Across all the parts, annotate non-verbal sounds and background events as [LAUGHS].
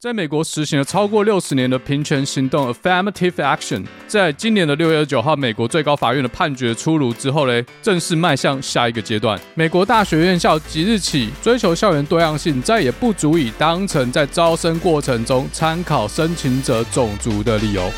在美国实行了超过六十年的平权行动 （Affirmative Action），在今年的六月二十九号，美国最高法院的判决出炉之后嘞，正式迈向下一个阶段。美国大学院校即日起追求校园多样性，再也不足以当成在招生过程中参考申请者种族的理由。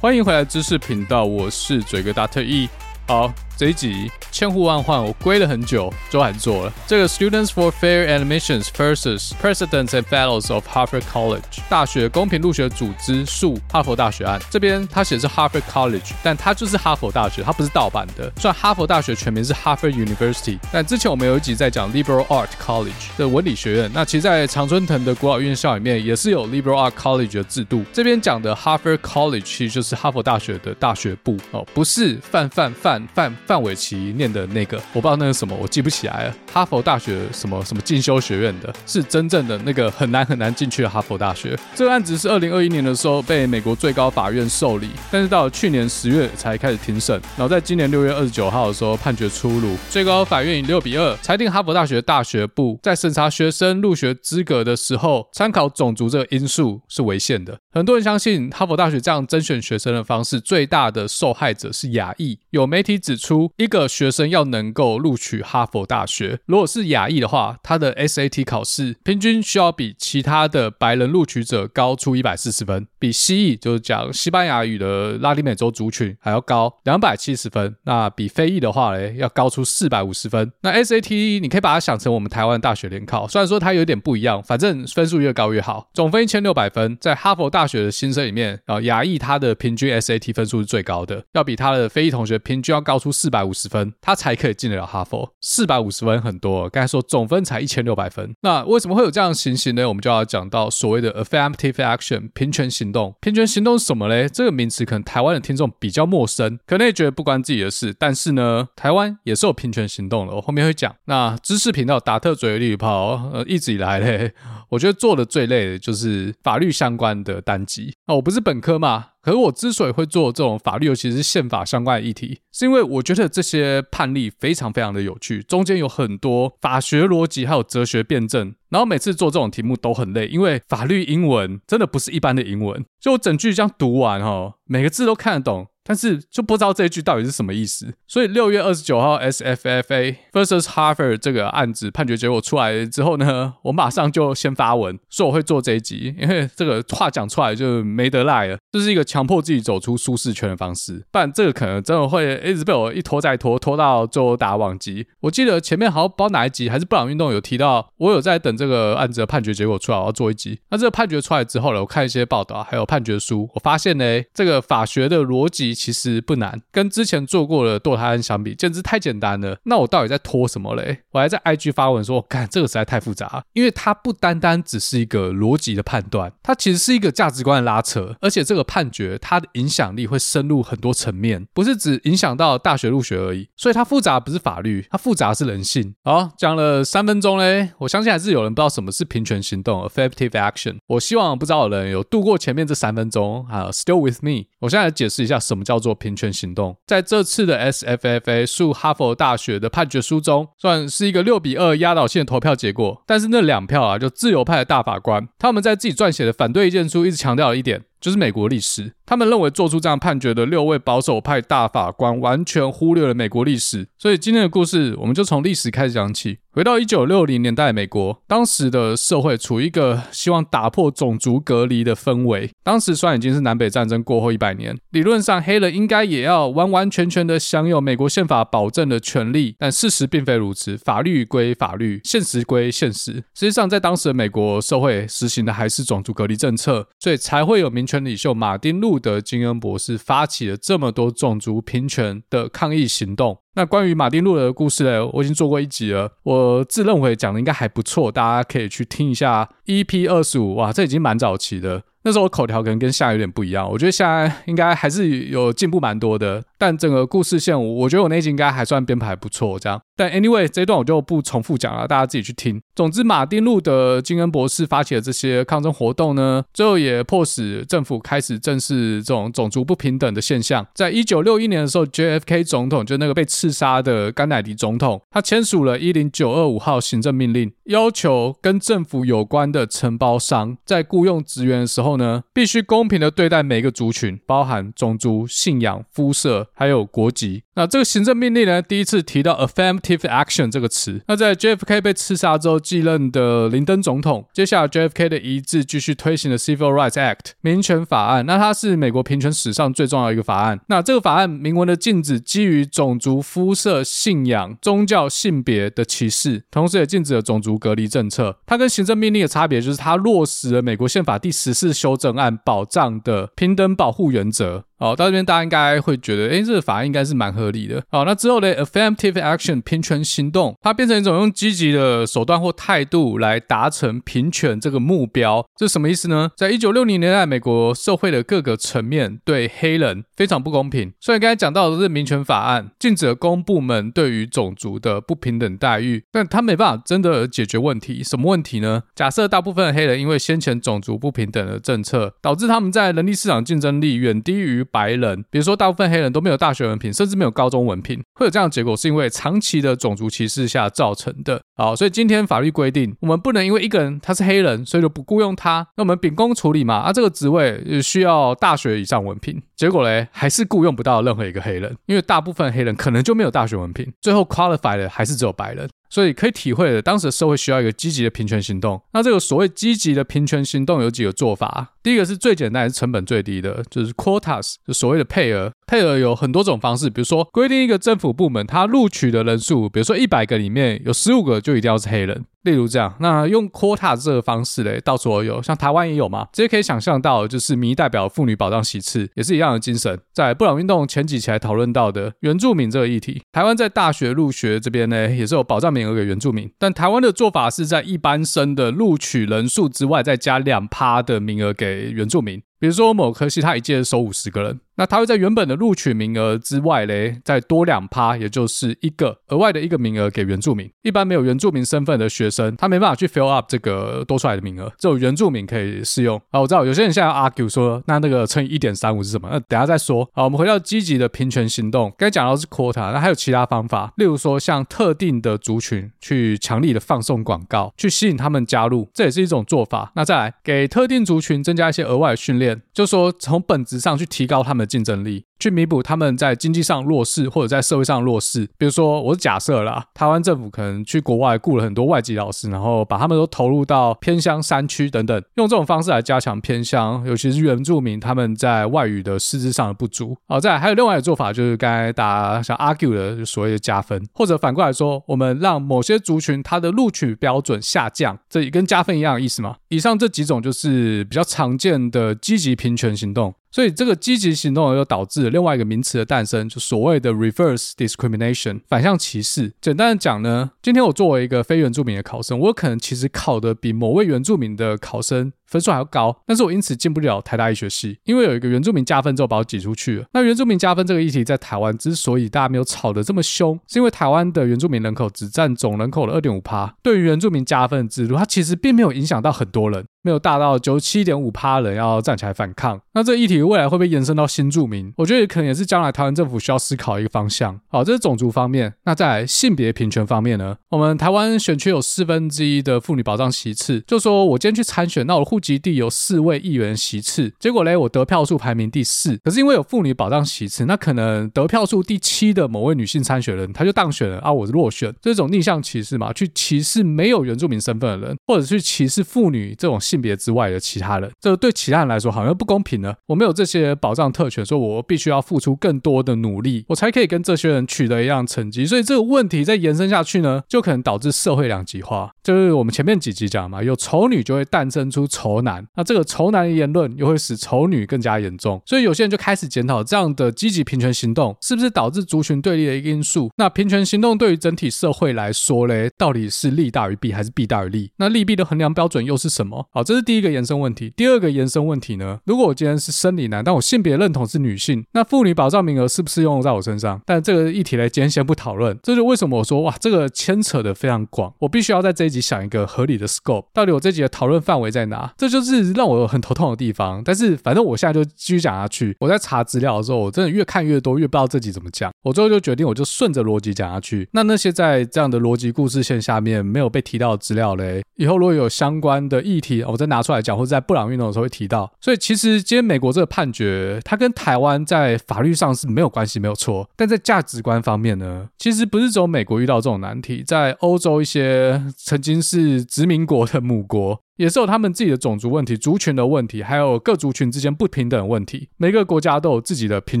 欢迎回来知识频道，我是嘴哥大特 E。好，这一集。千呼万唤，我归了很久，终于做了这个 Students for Fair Admissions versus Presidents and Fellows of Harvard College 大学公平入学组织诉哈佛大学案。这边他写的是 Harvard College，但它就是哈佛大学，它不是盗版的。虽然哈佛大学全名是 Harvard University，但之前我们有一集在讲 Liberal Art College 的文理学院。那其实，在常春藤的国老院校里面也是有 Liberal Art College 的制度。这边讲的 Harvard College 其实就是哈佛大学的大学部哦，不是范范范范范范玮琪。念的那个，我不知道那个什么，我记不起来了。哈佛大学什么什么进修学院的，是真正的那个很难很难进去的哈佛大学。这个案子是二零二一年的时候被美国最高法院受理，但是到了去年十月才开始庭审，然后在今年六月二十九号的时候判决出炉，最高法院以六比二裁定哈佛大学大学部在审查学生入学资格的时候，参考种族这个因素是违宪的。很多人相信哈佛大学这样甄选学生的方式，最大的受害者是亚裔。有媒体指出，一个学生要能够录取哈佛大学，如果是亚裔的话，他的 SAT 考试平均需要比其他的白人录取者高出一百四十分，比西裔就是讲西班牙语的拉丁美洲族群还要高两百七十分。那比非裔的话呢，要高出四百五十分。那 SAT 你可以把它想成我们台湾大学联考，虽然说它有点不一样，反正分数越高越好。总分一千六百分，在哈佛大学的新生里面啊，亚裔他的平均 SAT 分数是最高的，要比他的非裔同学平均要高出四百五十分，他才可以进得了哈佛。四百五十分很多，刚才说总分才一千六百分，那为什么会有这样的情形呢？我们就要讲到所谓的 affirmative action 平权行动。平权行动是什么嘞？这个名词可能台湾的听众比较陌生，可能也觉得不关自己的事。但是呢，台湾也是有平权行动的，我后面会讲。那知识频道打特嘴的利炮，呃，一直以来嘞，我觉得做的最累的就是法律相关的单集。那我不是本科嘛。可是我之所以会做这种法律，尤其是宪法相关的议题，是因为我觉得这些判例非常非常的有趣，中间有很多法学逻辑还有哲学辩证。然后每次做这种题目都很累，因为法律英文真的不是一般的英文，就我整句这样读完哈，每个字都看得懂。但是就不知道这一句到底是什么意思，所以六月二十九号 SFFA versus Harvard 这个案子判决结果出来之后呢，我马上就先发文说我会做这一集，因为这个话讲出来就没得赖了，这是一个强迫自己走出舒适圈的方式，不然这个可能真的会一直被我一拖再拖，拖到最后打忘记。我记得前面好像不知道哪一集还是布朗运动有提到，我有在等这个案子的判决结果出来，我要做一集。那这个判决出来之后呢，我看一些报道还有判决书，我发现呢，这个法学的逻辑。其实不难，跟之前做过的堕胎案相比，简直太简单了。那我到底在拖什么嘞？我还在 IG 发文说，干这个实在太复杂，因为它不单单只是一个逻辑的判断，它其实是一个价值观的拉扯，而且这个判决它的影响力会深入很多层面，不是只影响到大学入学而已。所以它复杂不是法律，它复杂是人性。好，讲了三分钟嘞，我相信还是有人不知道什么是平权行动 （affirmative action）。我希望不知道的人有度过前面这三分钟，啊 still with me。我现在来解释一下什么。叫做平权行动，在这次的 SFFA 诉哈佛大学的判决书中，算是一个六比二压倒性的投票结果。但是那两票啊，就自由派的大法官，他们在自己撰写的反对意见书一直强调了一点。就是美国历史，他们认为做出这样判决的六位保守派大法官完全忽略了美国历史，所以今天的故事我们就从历史开始讲起。回到一九六零年代美国，当时的社会处于一个希望打破种族隔离的氛围。当时虽然已经是南北战争过后一百年，理论上黑人应该也要完完全全的享有美国宪法保证的权利，但事实并非如此。法律归法律，现实归现实。实际上，在当时的美国社会实行的还是种族隔离政策，所以才会有民权领袖马丁·路德·金恩博士发起了这么多种族平权的抗议行动。那关于马丁·路德的故事呢，我已经做过一集了，我自认为讲的应该还不错，大家可以去听一下 EP 二十五。哇，这已经蛮早期的。那时候我口条可能跟现在有点不一样，我觉得现在应该还是有进步蛮多的。但整个故事线，我觉得我那集应该还算编排不错，这样。但 anyway 这一段我就不重复讲了，大家自己去听。总之，马丁路的金恩博士发起的这些抗争活动呢，最后也迫使政府开始正视这种种族不平等的现象。在一九六一年的时候，JFK 总统就那个被刺杀的甘乃迪总统，他签署了一零九二五号行政命令，要求跟政府有关的承包商在雇佣职员的时候呢，必须公平的对待每个族群，包含种族、信仰、肤色，还有国籍。那这个行政命令呢，第一次提到 affirmative action 这个词。那在 JFK 被刺杀之后继任的林登总统，接下来 JFK 的遗志继续推行了 Civil Rights Act 民权法案。那它是美国平权史上最重要一个法案。那这个法案明文的禁止基于种族、肤色、信仰、宗教、性别的歧视，同时也禁止了种族隔离政策。它跟行政命令的差别就是它落实了美国宪法第十四修正案保障的平等保护原则。好，到这边大家应该会觉得，诶，这个法案应该是蛮合理的。好，那之后呢，affirmative action 平权行动，它变成一种用积极的手段或态度来达成平权这个目标，这是什么意思呢？在一九六零年代，美国社会的各个层面对黑人非常不公平。虽然刚才讲到的是民权法案，禁止了公部门对于种族的不平等待遇，但它没办法真的解决问题。什么问题呢？假设大部分黑人因为先前种族不平等的政策，导致他们在人力市场竞争力远低于白人，比如说大部分黑人都没有大学文凭，甚至没有高中文凭，会有这样的结果，是因为长期的种族歧视下造成的。好，所以今天法律规定，我们不能因为一个人他是黑人，所以就不雇佣他，那我们秉公处理嘛。啊，这个职位需要大学以上文凭，结果嘞，还是雇佣不到任何一个黑人，因为大部分黑人可能就没有大学文凭，最后 qualified 的还是只有白人。所以可以体会的，当时的社会需要一个积极的平权行动。那这个所谓积极的平权行动有几个做法？第一个是最简单、也是成本最低的，就是 quotas，就所谓的配额。配额有很多种方式，比如说规定一个政府部门它录取的人数，比如说一百个里面有十五个就一定要是黑人。例如这样，那用 quota 这个方式嘞，到处都有，像台湾也有嘛。直接可以想象到，就是民意代表妇女保障席次，也是一样的精神。在布朗运动前几期还讨论到的原住民这个议题，台湾在大学入学这边呢，也是有保障名额给原住民，但台湾的做法是在一般生的录取人数之外，再加两趴的名额给原住民。比如说某科系，他一届收五十个人，那他会在原本的录取名额之外嘞，再多两趴，也就是一个额外的一个名额给原住民。一般没有原住民身份的学生，他没办法去 fill up 这个多出来的名额，只有原住民可以适用。啊，我知道有些人现在 argue 说，那那个乘以一点三五是什么？那等下再说。好，我们回到积极的平权行动，刚才讲到是 quota，那还有其他方法，例如说像特定的族群去强力的放送广告，去吸引他们加入，这也是一种做法。那再来给特定族群增加一些额外的训练。就说从本质上去提高他们的竞争力。去弥补他们在经济上弱势或者在社会上弱势，比如说我是假设啦，台湾政府可能去国外雇了很多外籍老师，然后把他们都投入到偏乡山区等等，用这种方式来加强偏乡，尤其是原住民他们在外语的师资上的不足。好，再来还有另外一个做法，就是刚才大家想 argue 的所谓的加分，或者反过来说，我们让某些族群它的录取标准下降，这也跟加分一样的意思嘛。以上这几种就是比较常见的积极平权行动。所以这个积极行动又导致了另外一个名词的诞生，就所谓的 reverse discrimination 反向歧视。简单的讲呢，今天我作为一个非原住民的考生，我可能其实考得比某位原住民的考生分数还要高，但是我因此进不了台大医学系，因为有一个原住民加分之后把我挤出去了。那原住民加分这个议题在台湾之所以大家没有吵得这么凶，是因为台湾的原住民人口只占总人口的二点五趴，对于原住民加分的制度，它其实并没有影响到很多人。没有大到九十七点五趴人要站起来反抗，那这议题未来会不会延伸到新住民？我觉得可能也是将来台湾政府需要思考一个方向。好，这是种族方面。那在性别平权方面呢？我们台湾选区有四分之一的妇女保障席次，就说我今天去参选，那我的户籍地有四位议员席次，结果嘞，我得票数排名第四，可是因为有妇女保障席次，那可能得票数第七的某位女性参选人，她就当选了啊，我是落选，这种逆向歧视嘛，去歧视没有原住民身份的人，或者去歧视妇女这种。性别之外的其他人，这对其他人来说好像不公平呢。我没有这些保障特权，所以我必须要付出更多的努力，我才可以跟这些人取得一样成绩。所以这个问题再延伸下去呢，就可能导致社会两极化。就是我们前面几集讲嘛，有丑女就会诞生出丑男，那这个丑男的言论又会使丑女更加严重。所以有些人就开始检讨这样的积极平权行动是不是导致族群对立的一个因素。那平权行动对于整体社会来说嘞，到底是利大于弊还是弊大于利？那利弊的衡量标准又是什么？好，这是第一个延伸问题。第二个延伸问题呢？如果我今天是生理男，但我性别认同是女性，那妇女保障名额是不是用在我身上？但这个议题呢，今天先不讨论。这就为什么我说哇，这个牵扯的非常广，我必须要在这一集想一个合理的 scope，到底我这集的讨论范围在哪？这就是让我很头痛的地方。但是反正我现在就继续讲下去。我在查资料的时候，我真的越看越多，越不知道这集怎么讲。我最后就决定，我就顺着逻辑讲下去。那那些在这样的逻辑故事线下面没有被提到的资料嘞，以后如果有相关的议题，我再拿出来讲，或者在布朗运动的时候会提到。所以其实今天美国这个判决，它跟台湾在法律上是没有关系，没有错。但在价值观方面呢，其实不是只有美国遇到这种难题，在欧洲一些曾经是殖民国的母国。也是有他们自己的种族问题、族群的问题，还有各族群之间不平等的问题。每个国家都有自己的平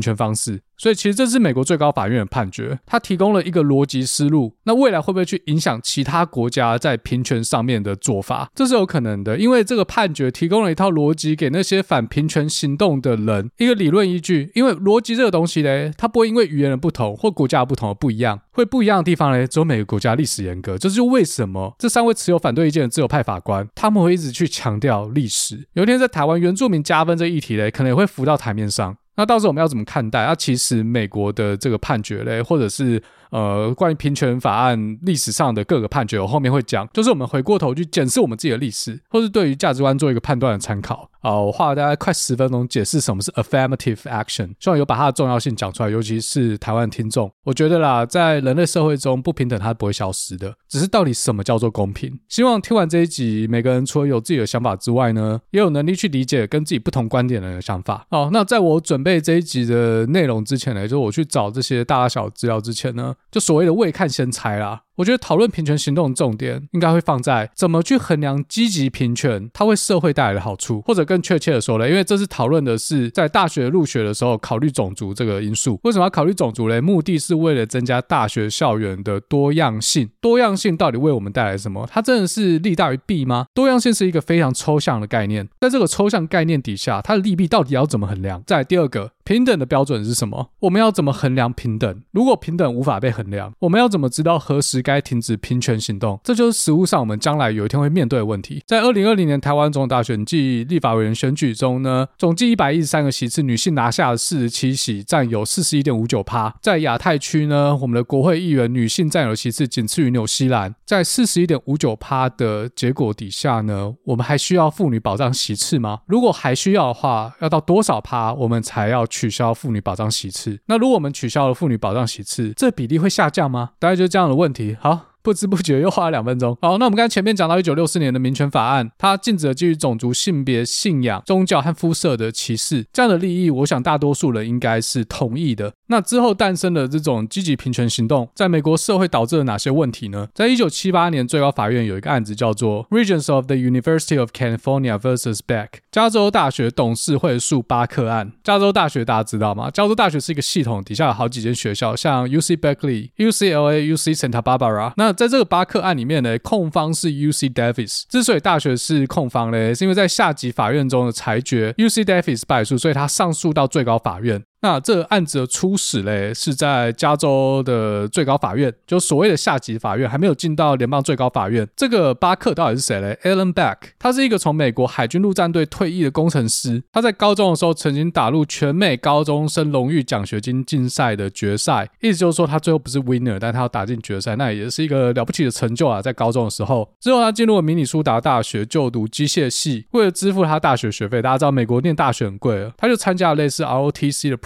权方式，所以其实这是美国最高法院的判决，它提供了一个逻辑思路。那未来会不会去影响其他国家在平权上面的做法？这是有可能的，因为这个判决提供了一套逻辑给那些反平权行动的人一个理论依据。因为逻辑这个东西嘞，它不会因为语言的不同或国家的不同而不一样，会不一样的地方呢，只有每个国家历史严格。这就是为什么这三位持有反对意见的自由派法官，他们会。一直去强调历史，有一天在台湾原住民加分这议题嘞，可能也会浮到台面上。那到时候我们要怎么看待？啊，其实美国的这个判决嘞，或者是。呃，关于平权法案历史上的各个判决，我后面会讲，就是我们回过头去检视我们自己的历史，或是对于价值观做一个判断的参考。啊，我花了大概快十分钟解释什么是 affirmative action，希望有把它的重要性讲出来，尤其是台湾听众。我觉得啦，在人类社会中，不平等它不会消失的，只是到底什么叫做公平？希望听完这一集，每个人除了有自己的想法之外呢，也有能力去理解跟自己不同观点的人的想法。好，那在我准备这一集的内容之前呢，就是我去找这些大大小资料之前呢。就所谓的未看先猜啦。我觉得讨论平权行动的重点应该会放在怎么去衡量积极平权它为社会带来的好处，或者更确切的说呢，因为这次讨论的是在大学入学的时候考虑种族这个因素。为什么要考虑种族嘞？目的是为了增加大学校园的多样性。多样性到底为我们带来什么？它真的是利大于弊吗？多样性是一个非常抽象的概念，在这个抽象概念底下，它的利弊到底要怎么衡量？再来第二个，平等的标准是什么？我们要怎么衡量平等？如果平等无法被衡量，我们要怎么知道何时该停止平权行动，这就是实务上我们将来有一天会面对的问题。在二零二零年台湾总统大选暨立法委员选举中呢，总计一百一十三个席次，女性拿下了四十七席，占有四十一点五九趴。在亚太区呢，我们的国会议员女性占有的席次仅次于纽西兰。在四十一点五九趴的结果底下呢，我们还需要妇女保障席次吗？如果还需要的话，要到多少趴我们才要取消妇女保障席次？那如果我们取消了妇女保障席次，这比例会下降吗？大概就是这样的问题。好。不知不觉又花了两分钟。好，那我们刚才前面讲到一九六四年的民权法案，它禁止了基于种族、性别、信仰、宗教和肤色的歧视，这样的利益，我想大多数人应该是同意的。那之后诞生的这种积极平权行动，在美国社会导致了哪些问题呢？在一九七八年，最高法院有一个案子叫做 Regents of the University of California vs. Beck，加州大学董事会诉巴克案。加州大学大家知道吗？加州大学是一个系统，底下有好几间学校，像 UC Berkeley、UCLA、UC Santa Barbara。那在这个巴克案里面呢，控方是 UC Davis。之所以大学是控方呢，是因为在下级法院中的裁决，UC Davis 败诉，所以他上诉到最高法院。那这个案子的初始嘞，是在加州的最高法院，就所谓的下级法院，还没有进到联邦最高法院。这个巴克到底是谁嘞？Alan Beck，他是一个从美国海军陆战队退役的工程师。他在高中的时候曾经打入全美高中生荣誉奖学金竞赛的决赛，意思就是说他最后不是 winner，但他要打进决赛，那也是一个了不起的成就啊。在高中的时候，之后他进入了明尼苏达大学就读机械系，为了支付他大学学费，大家知道美国念大学很贵，他就参加了类似 ROTC 的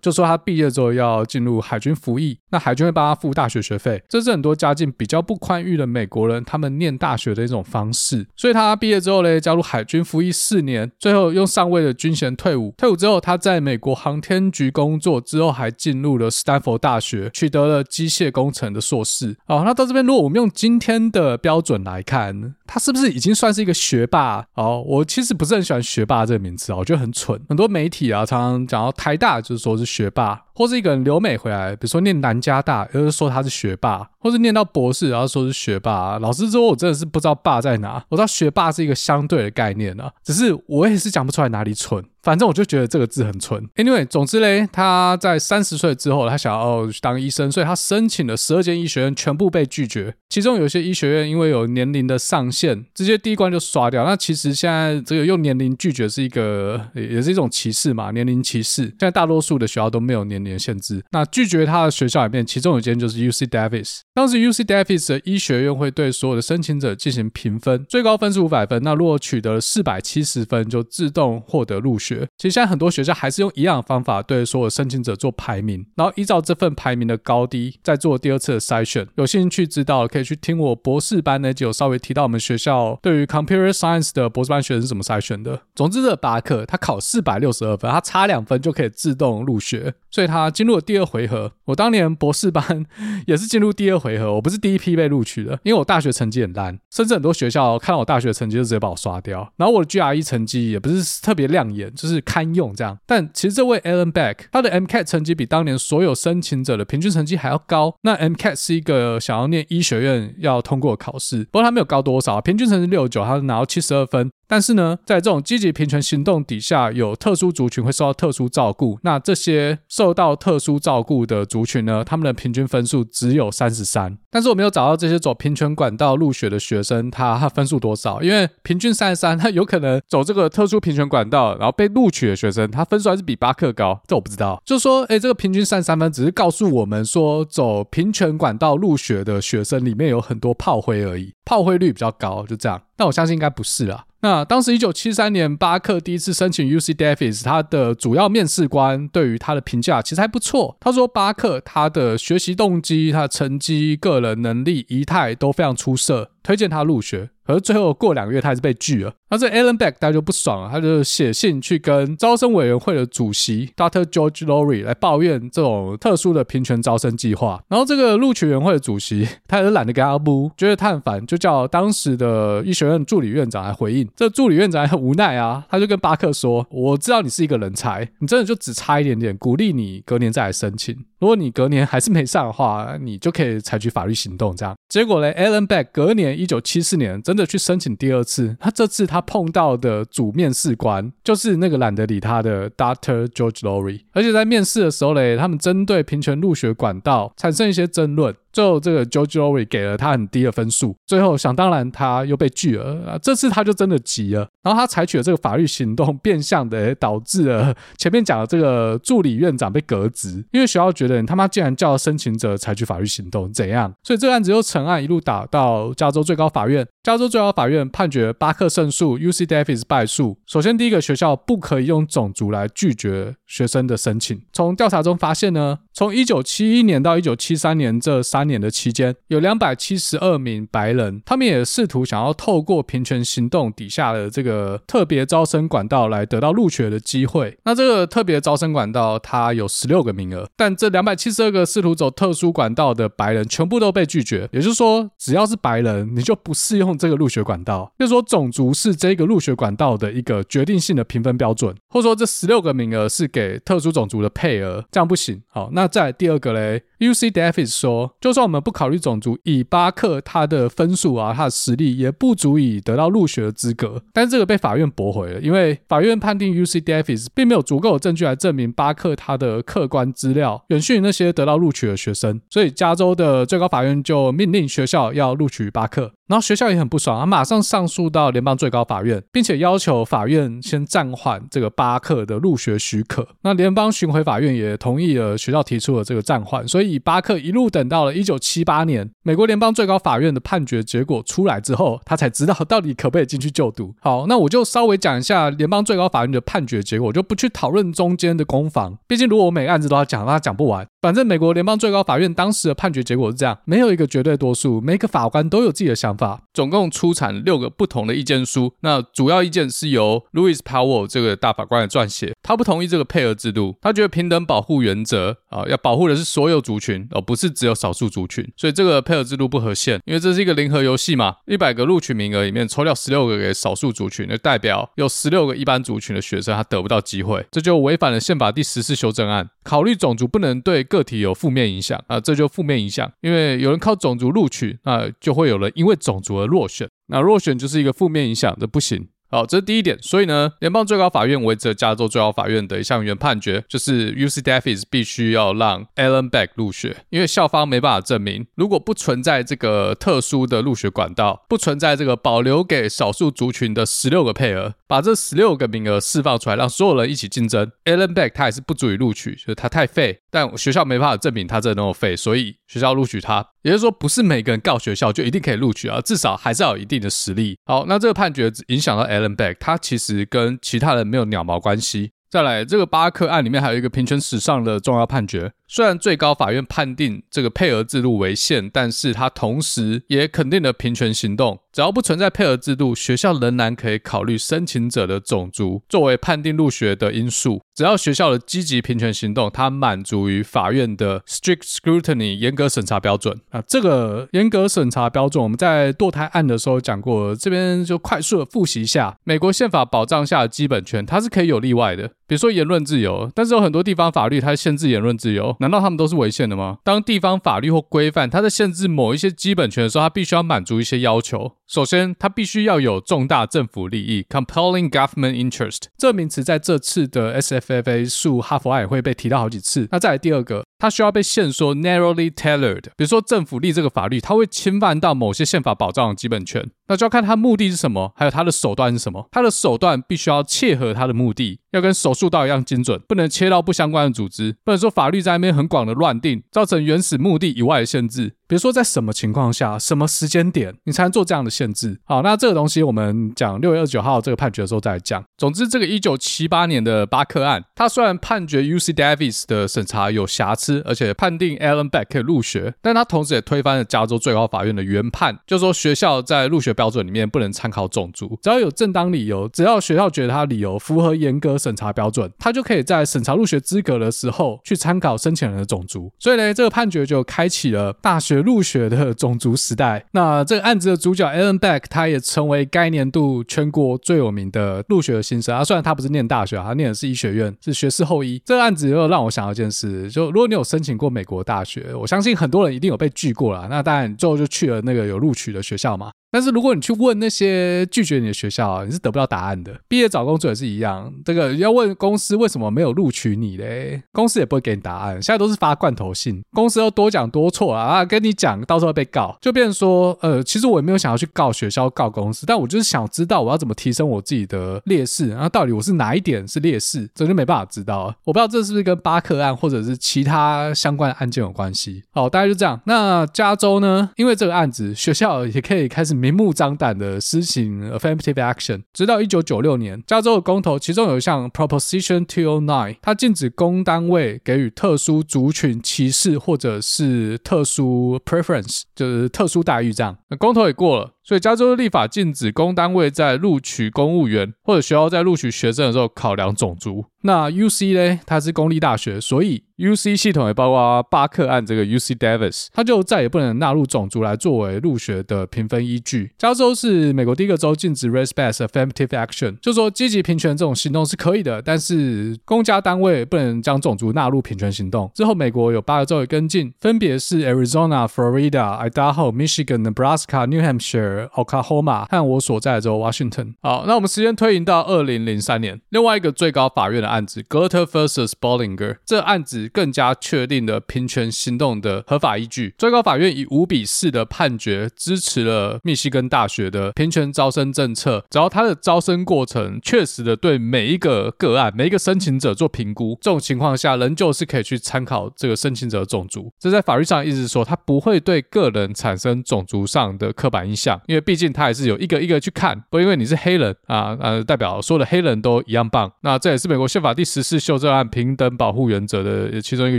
就说他毕业之后要进入海军服役，那海军会帮他付大学学费，这是很多家境比较不宽裕的美国人他们念大学的一种方式。所以他毕业之后呢，加入海军服役四年，最后用上尉的军衔退伍。退伍之后，他在美国航天局工作，之后还进入了斯坦福大学，取得了机械工程的硕士。哦，那到这边，如果我们用今天的标准来看，他是不是已经算是一个学霸？哦，我其实不是很喜欢学霸这个名词啊，我觉得很蠢。很多媒体啊，常常讲到台大，就说是。学霸，或是一个人留美回来，比如说念南加大，又是说他是学霸。或是念到博士，然后说是学霸。老师说，我真的是不知道霸在哪。我知道学霸是一个相对的概念啊，只是我也是讲不出来哪里蠢。反正我就觉得这个字很蠢。Anyway，总之嘞，他在三十岁之后，他想要当医生，所以他申请了十二间医学院，全部被拒绝。其中有些医学院因为有年龄的上限，直接第一关就刷掉。那其实现在这个用年龄拒绝是一个，也是一种歧视嘛，年龄歧视。现在大多数的学校都没有年龄限制。那拒绝他的学校里面，其中有一间就是 UC Davis。当时 UC Davis 的医学院会对所有的申请者进行评分，最高分是五百分。那如果取得了四百七十分，就自动获得入学。其实现在很多学校还是用一样的方法对所有申请者做排名，然后依照这份排名的高低再做第二次的筛选。有兴趣知道可以去听我博士班那集，有稍微提到我们学校对于 Computer Science 的博士班学生是怎么筛选的。总之，这巴克他考四百六十二分，他差两分就可以自动入学，所以他进入了第二回合。我当年博士班 [LAUGHS] 也是进入第二回合，我不是第一批被录取的，因为我大学成绩很烂，甚至很多学校看到我大学成绩就直接把我刷掉。然后我的 GRE 成绩也不是特别亮眼，就是堪。用这样，但其实这位 Alan Beck 他的 MCAT 成绩比当年所有申请者的平均成绩还要高。那 MCAT 是一个想要念医学院要通过考试，不过他没有高多少，平均成绩六十九，他拿到七十二分。但是呢，在这种积极平权行动底下，有特殊族群会受到特殊照顾。那这些受到特殊照顾的族群呢，他们的平均分数只有三十三。但是我没有找到这些走平权管道入学的学生，他他分数多少？因为平均三十三，他有可能走这个特殊平权管道，然后被录取的学生，他分数还是比巴克高。这我不知道。就说，哎，这个平均三十三分，只是告诉我们说，走平权管道入学的学生里面有很多炮灰而已，炮灰率比较高，就这样。但我相信应该不是啦。那当时一九七三年，巴克第一次申请 UC Davis，他的主要面试官对于他的评价其实还不错。他说，巴克他的学习动机、他的成绩、个人能力、仪态都非常出色，推荐他入学。可是最后过两个月，他还是被拒了。那这 Alan Beck 大家就不爽了，他就写信去跟招生委员会的主席 Dr. George Laurie 来抱怨这种特殊的平权招生计划。然后这个录取委员会的主席 [LAUGHS] 他也是懒得跟他补，觉得他很烦，就叫当时的医学院助理院长来回应。这助理院长很无奈啊，他就跟巴克说：“我知道你是一个人才，你真的就只差一点点，鼓励你隔年再来申请。如果你隔年还是没上的话，你就可以采取法律行动。”这样。结果呢，Alan Beck 隔年一九七四年真的去申请第二次，他这次他碰到的主面试官就是那个懒得理他的 Doctor George Laurie，而且在面试的时候嘞，他们针对平权入学管道产生一些争论。最后，这个 JoJoary 给了他很低的分数。最后，想当然，他又被拒了啊。这次他就真的急了，然后他采取了这个法律行动，变相的导致了前面讲的这个助理院长被革职，因为学校觉得你他妈竟然叫申请者采取法律行动，怎样？所以这个案子又成案，一路打到加州最高法院。加州最高法院判决巴克胜诉，UC Davis 败诉。首先，第一个学校不可以用种族来拒绝学生的申请。从调查中发现呢，从一九七一年到一九七三年这三年的期间，有两百七十二名白人，他们也试图想要透过平权行动底下的这个特别招生管道来得到入学的机会。那这个特别招生管道它有十六个名额，但这两百七十二个试图走特殊管道的白人全部都被拒绝。也就是说，只要是白人，你就不适用这个入学管道。就是说，种族是这个入学管道的一个决定性的评分标准，或者说这十六个名额是给特殊种族的配额，这样不行。好，那再第二个嘞。UC Davis 说，就算我们不考虑种族，以巴克他的分数啊，他的实力也不足以得到入学的资格。但是这个被法院驳回了，因为法院判定 UC Davis 并没有足够的证据来证明巴克他的客观资料远逊于那些得到录取的学生，所以加州的最高法院就命令学校要录取巴克。然后学校也很不爽，他马上上诉到联邦最高法院，并且要求法院先暂缓这个巴克的入学许可。那联邦巡回法院也同意了学校提出的这个暂缓，所以巴克一路等到了一九七八年，美国联邦最高法院的判决结果出来之后，他才知道到底可不可以进去就读。好，那我就稍微讲一下联邦最高法院的判决结果，我就不去讨论中间的攻防，毕竟如果我每个案子都要讲，那讲不完。反正美国联邦最高法院当时的判决结果是这样：没有一个绝对多数，每个法官都有自己的想法，总共出产六个不同的意见书。那主要意见是由 Louis Powell 这个大法官来撰写，他不同意这个配额制度，他觉得平等保护原则啊，要保护的是所有族群，而不是只有少数族群。所以这个配额制度不合宪，因为这是一个零和游戏嘛，一百个录取名额里面抽掉十六个给少数族群，就代表有十六个一般族群的学生他得不到机会，这就违反了宪法第十四修正案，考虑种族不能对个体有负面影响啊，这就负面影响，因为有人靠种族录取，那就会有人因为种族而落选，那落选就是一个负面影响，这不行。好，这是第一点。所以呢，联邦最高法院维持加州最高法院的一项原判决，就是 UC Davis 必须要让 Alan Beck 入学，因为校方没办法证明，如果不存在这个特殊的入学管道，不存在这个保留给少数族群的十六个配额，把这十六个名额释放出来，让所有人一起竞争，Alan Beck 他也是不足以录取，就是他太废，但学校没办法证明他真的那么废，所以学校录取他。也就是说，不是每个人告学校就一定可以录取啊，至少还是要有一定的实力。好，那这个判决影响到 Alan Beck，他其实跟其他人没有鸟毛关系。再来，这个巴克案里面还有一个平权史上的重要判决。虽然最高法院判定这个配额制度违宪，但是它同时也肯定了平权行动。只要不存在配额制度，学校仍然可以考虑申请者的种族作为判定入学的因素。只要学校的积极平权行动，它满足于法院的 strict scrutiny 严格审查标准。啊，这个严格审查标准，我们在堕胎案的时候讲过，这边就快速的复习一下。美国宪法保障下的基本权，它是可以有例外的，比如说言论自由，但是有很多地方法律它限制言论自由。难道他们都是违宪的吗？当地方法律或规范它在限制某一些基本权的时候，它必须要满足一些要求。首先，它必须要有重大政府利益 （compelling government interest）。这名词在这次的 SFFA 诉哈佛案也会被提到好几次。那再来第二个。它需要被限缩 （narrowly tailored），比如说政府立这个法律，它会侵犯到某些宪法保障的基本权，那就要看它目的是什么，还有它的手段是什么。它的手段必须要切合它的目的，要跟手术刀一样精准，不能切到不相关的组织，不能说法律在那边很广的乱定，造成原始目的以外的限制。比如说在什么情况下、什么时间点，你才能做这样的限制？好，那这个东西我们讲六月二十九号这个判决的时候再来讲。总之，这个一九七八年的巴克案，它虽然判决 UC Davis 的审查有瑕疵。而且判定 Alan Beck 可以入学，但他同时也推翻了加州最高法院的原判，就说学校在入学标准里面不能参考种族，只要有正当理由，只要学校觉得他理由符合严格审查标准，他就可以在审查入学资格的时候去参考申请人的种族。所以呢，这个判决就开启了大学入学的种族时代。那这个案子的主角 Alan Beck，他也成为该年度全国最有名的入学的新生啊。虽然他不是念大学，他念的是医学院，是学士后医。这个案子又让我想到一件事，就如果你有申请过美国大学，我相信很多人一定有被拒过了。那当然，最后就去了那个有录取的学校嘛。但是如果你去问那些拒绝你的学校，你是得不到答案的。毕业找工作也是一样，这个要问公司为什么没有录取你嘞，公司也不会给你答案。现在都是发罐头信，公司要多讲多错啊，跟你讲，到时候被告，就变成说，呃，其实我也没有想要去告学校、告公司，但我就是想知道我要怎么提升我自己的劣势，然后到底我是哪一点是劣势，这就没办法知道。我不知道这是不是跟巴克案或者是其他相关的案件有关系。好，大概就这样。那加州呢？因为这个案子，学校也可以开始。明目张胆的施行 affirmative action，直到一九九六年，加州的公投，其中有一项 Proposition to nine 它禁止公单位给予特殊族群歧视或者是特殊 preference，就是特殊待遇这样。那公投也过了。所以，加州的立法禁止公单位在录取公务员或者学校在录取学生的时候考量种族。那 UC 呢？它是公立大学，所以 UC 系统也包括巴克案这个 UC Davis，它就再也不能纳入种族来作为入学的评分依据。加州是美国第一个州禁止 race-based affirmative action，就说积极平权这种行动是可以的，但是公家单位不能将种族纳入平权行动。之后，美国有八个州也跟进，分别是 Arizona、Florida、Idaho、Michigan、Nebraska、New Hampshire。Oklahoma 和我所在的州 Washington。好，那我们时间推移到二零零三年，另外一个最高法院的案子 Glitter vs. Bollinger，这案子更加确定了平权行动的合法依据。最高法院以五比四的判决支持了密西根大学的平权招生政策，只要他的招生过程确实的对每一个个案、每一个申请者做评估，这种情况下仍旧是可以去参考这个申请者的种族。这在法律上意思是说，他不会对个人产生种族上的刻板印象。因为毕竟他还是有一个一个去看，不因为你是黑人啊，呃，代表所有的黑人都一样棒。那这也是美国宪法第十四修正案平等保护原则的其中一个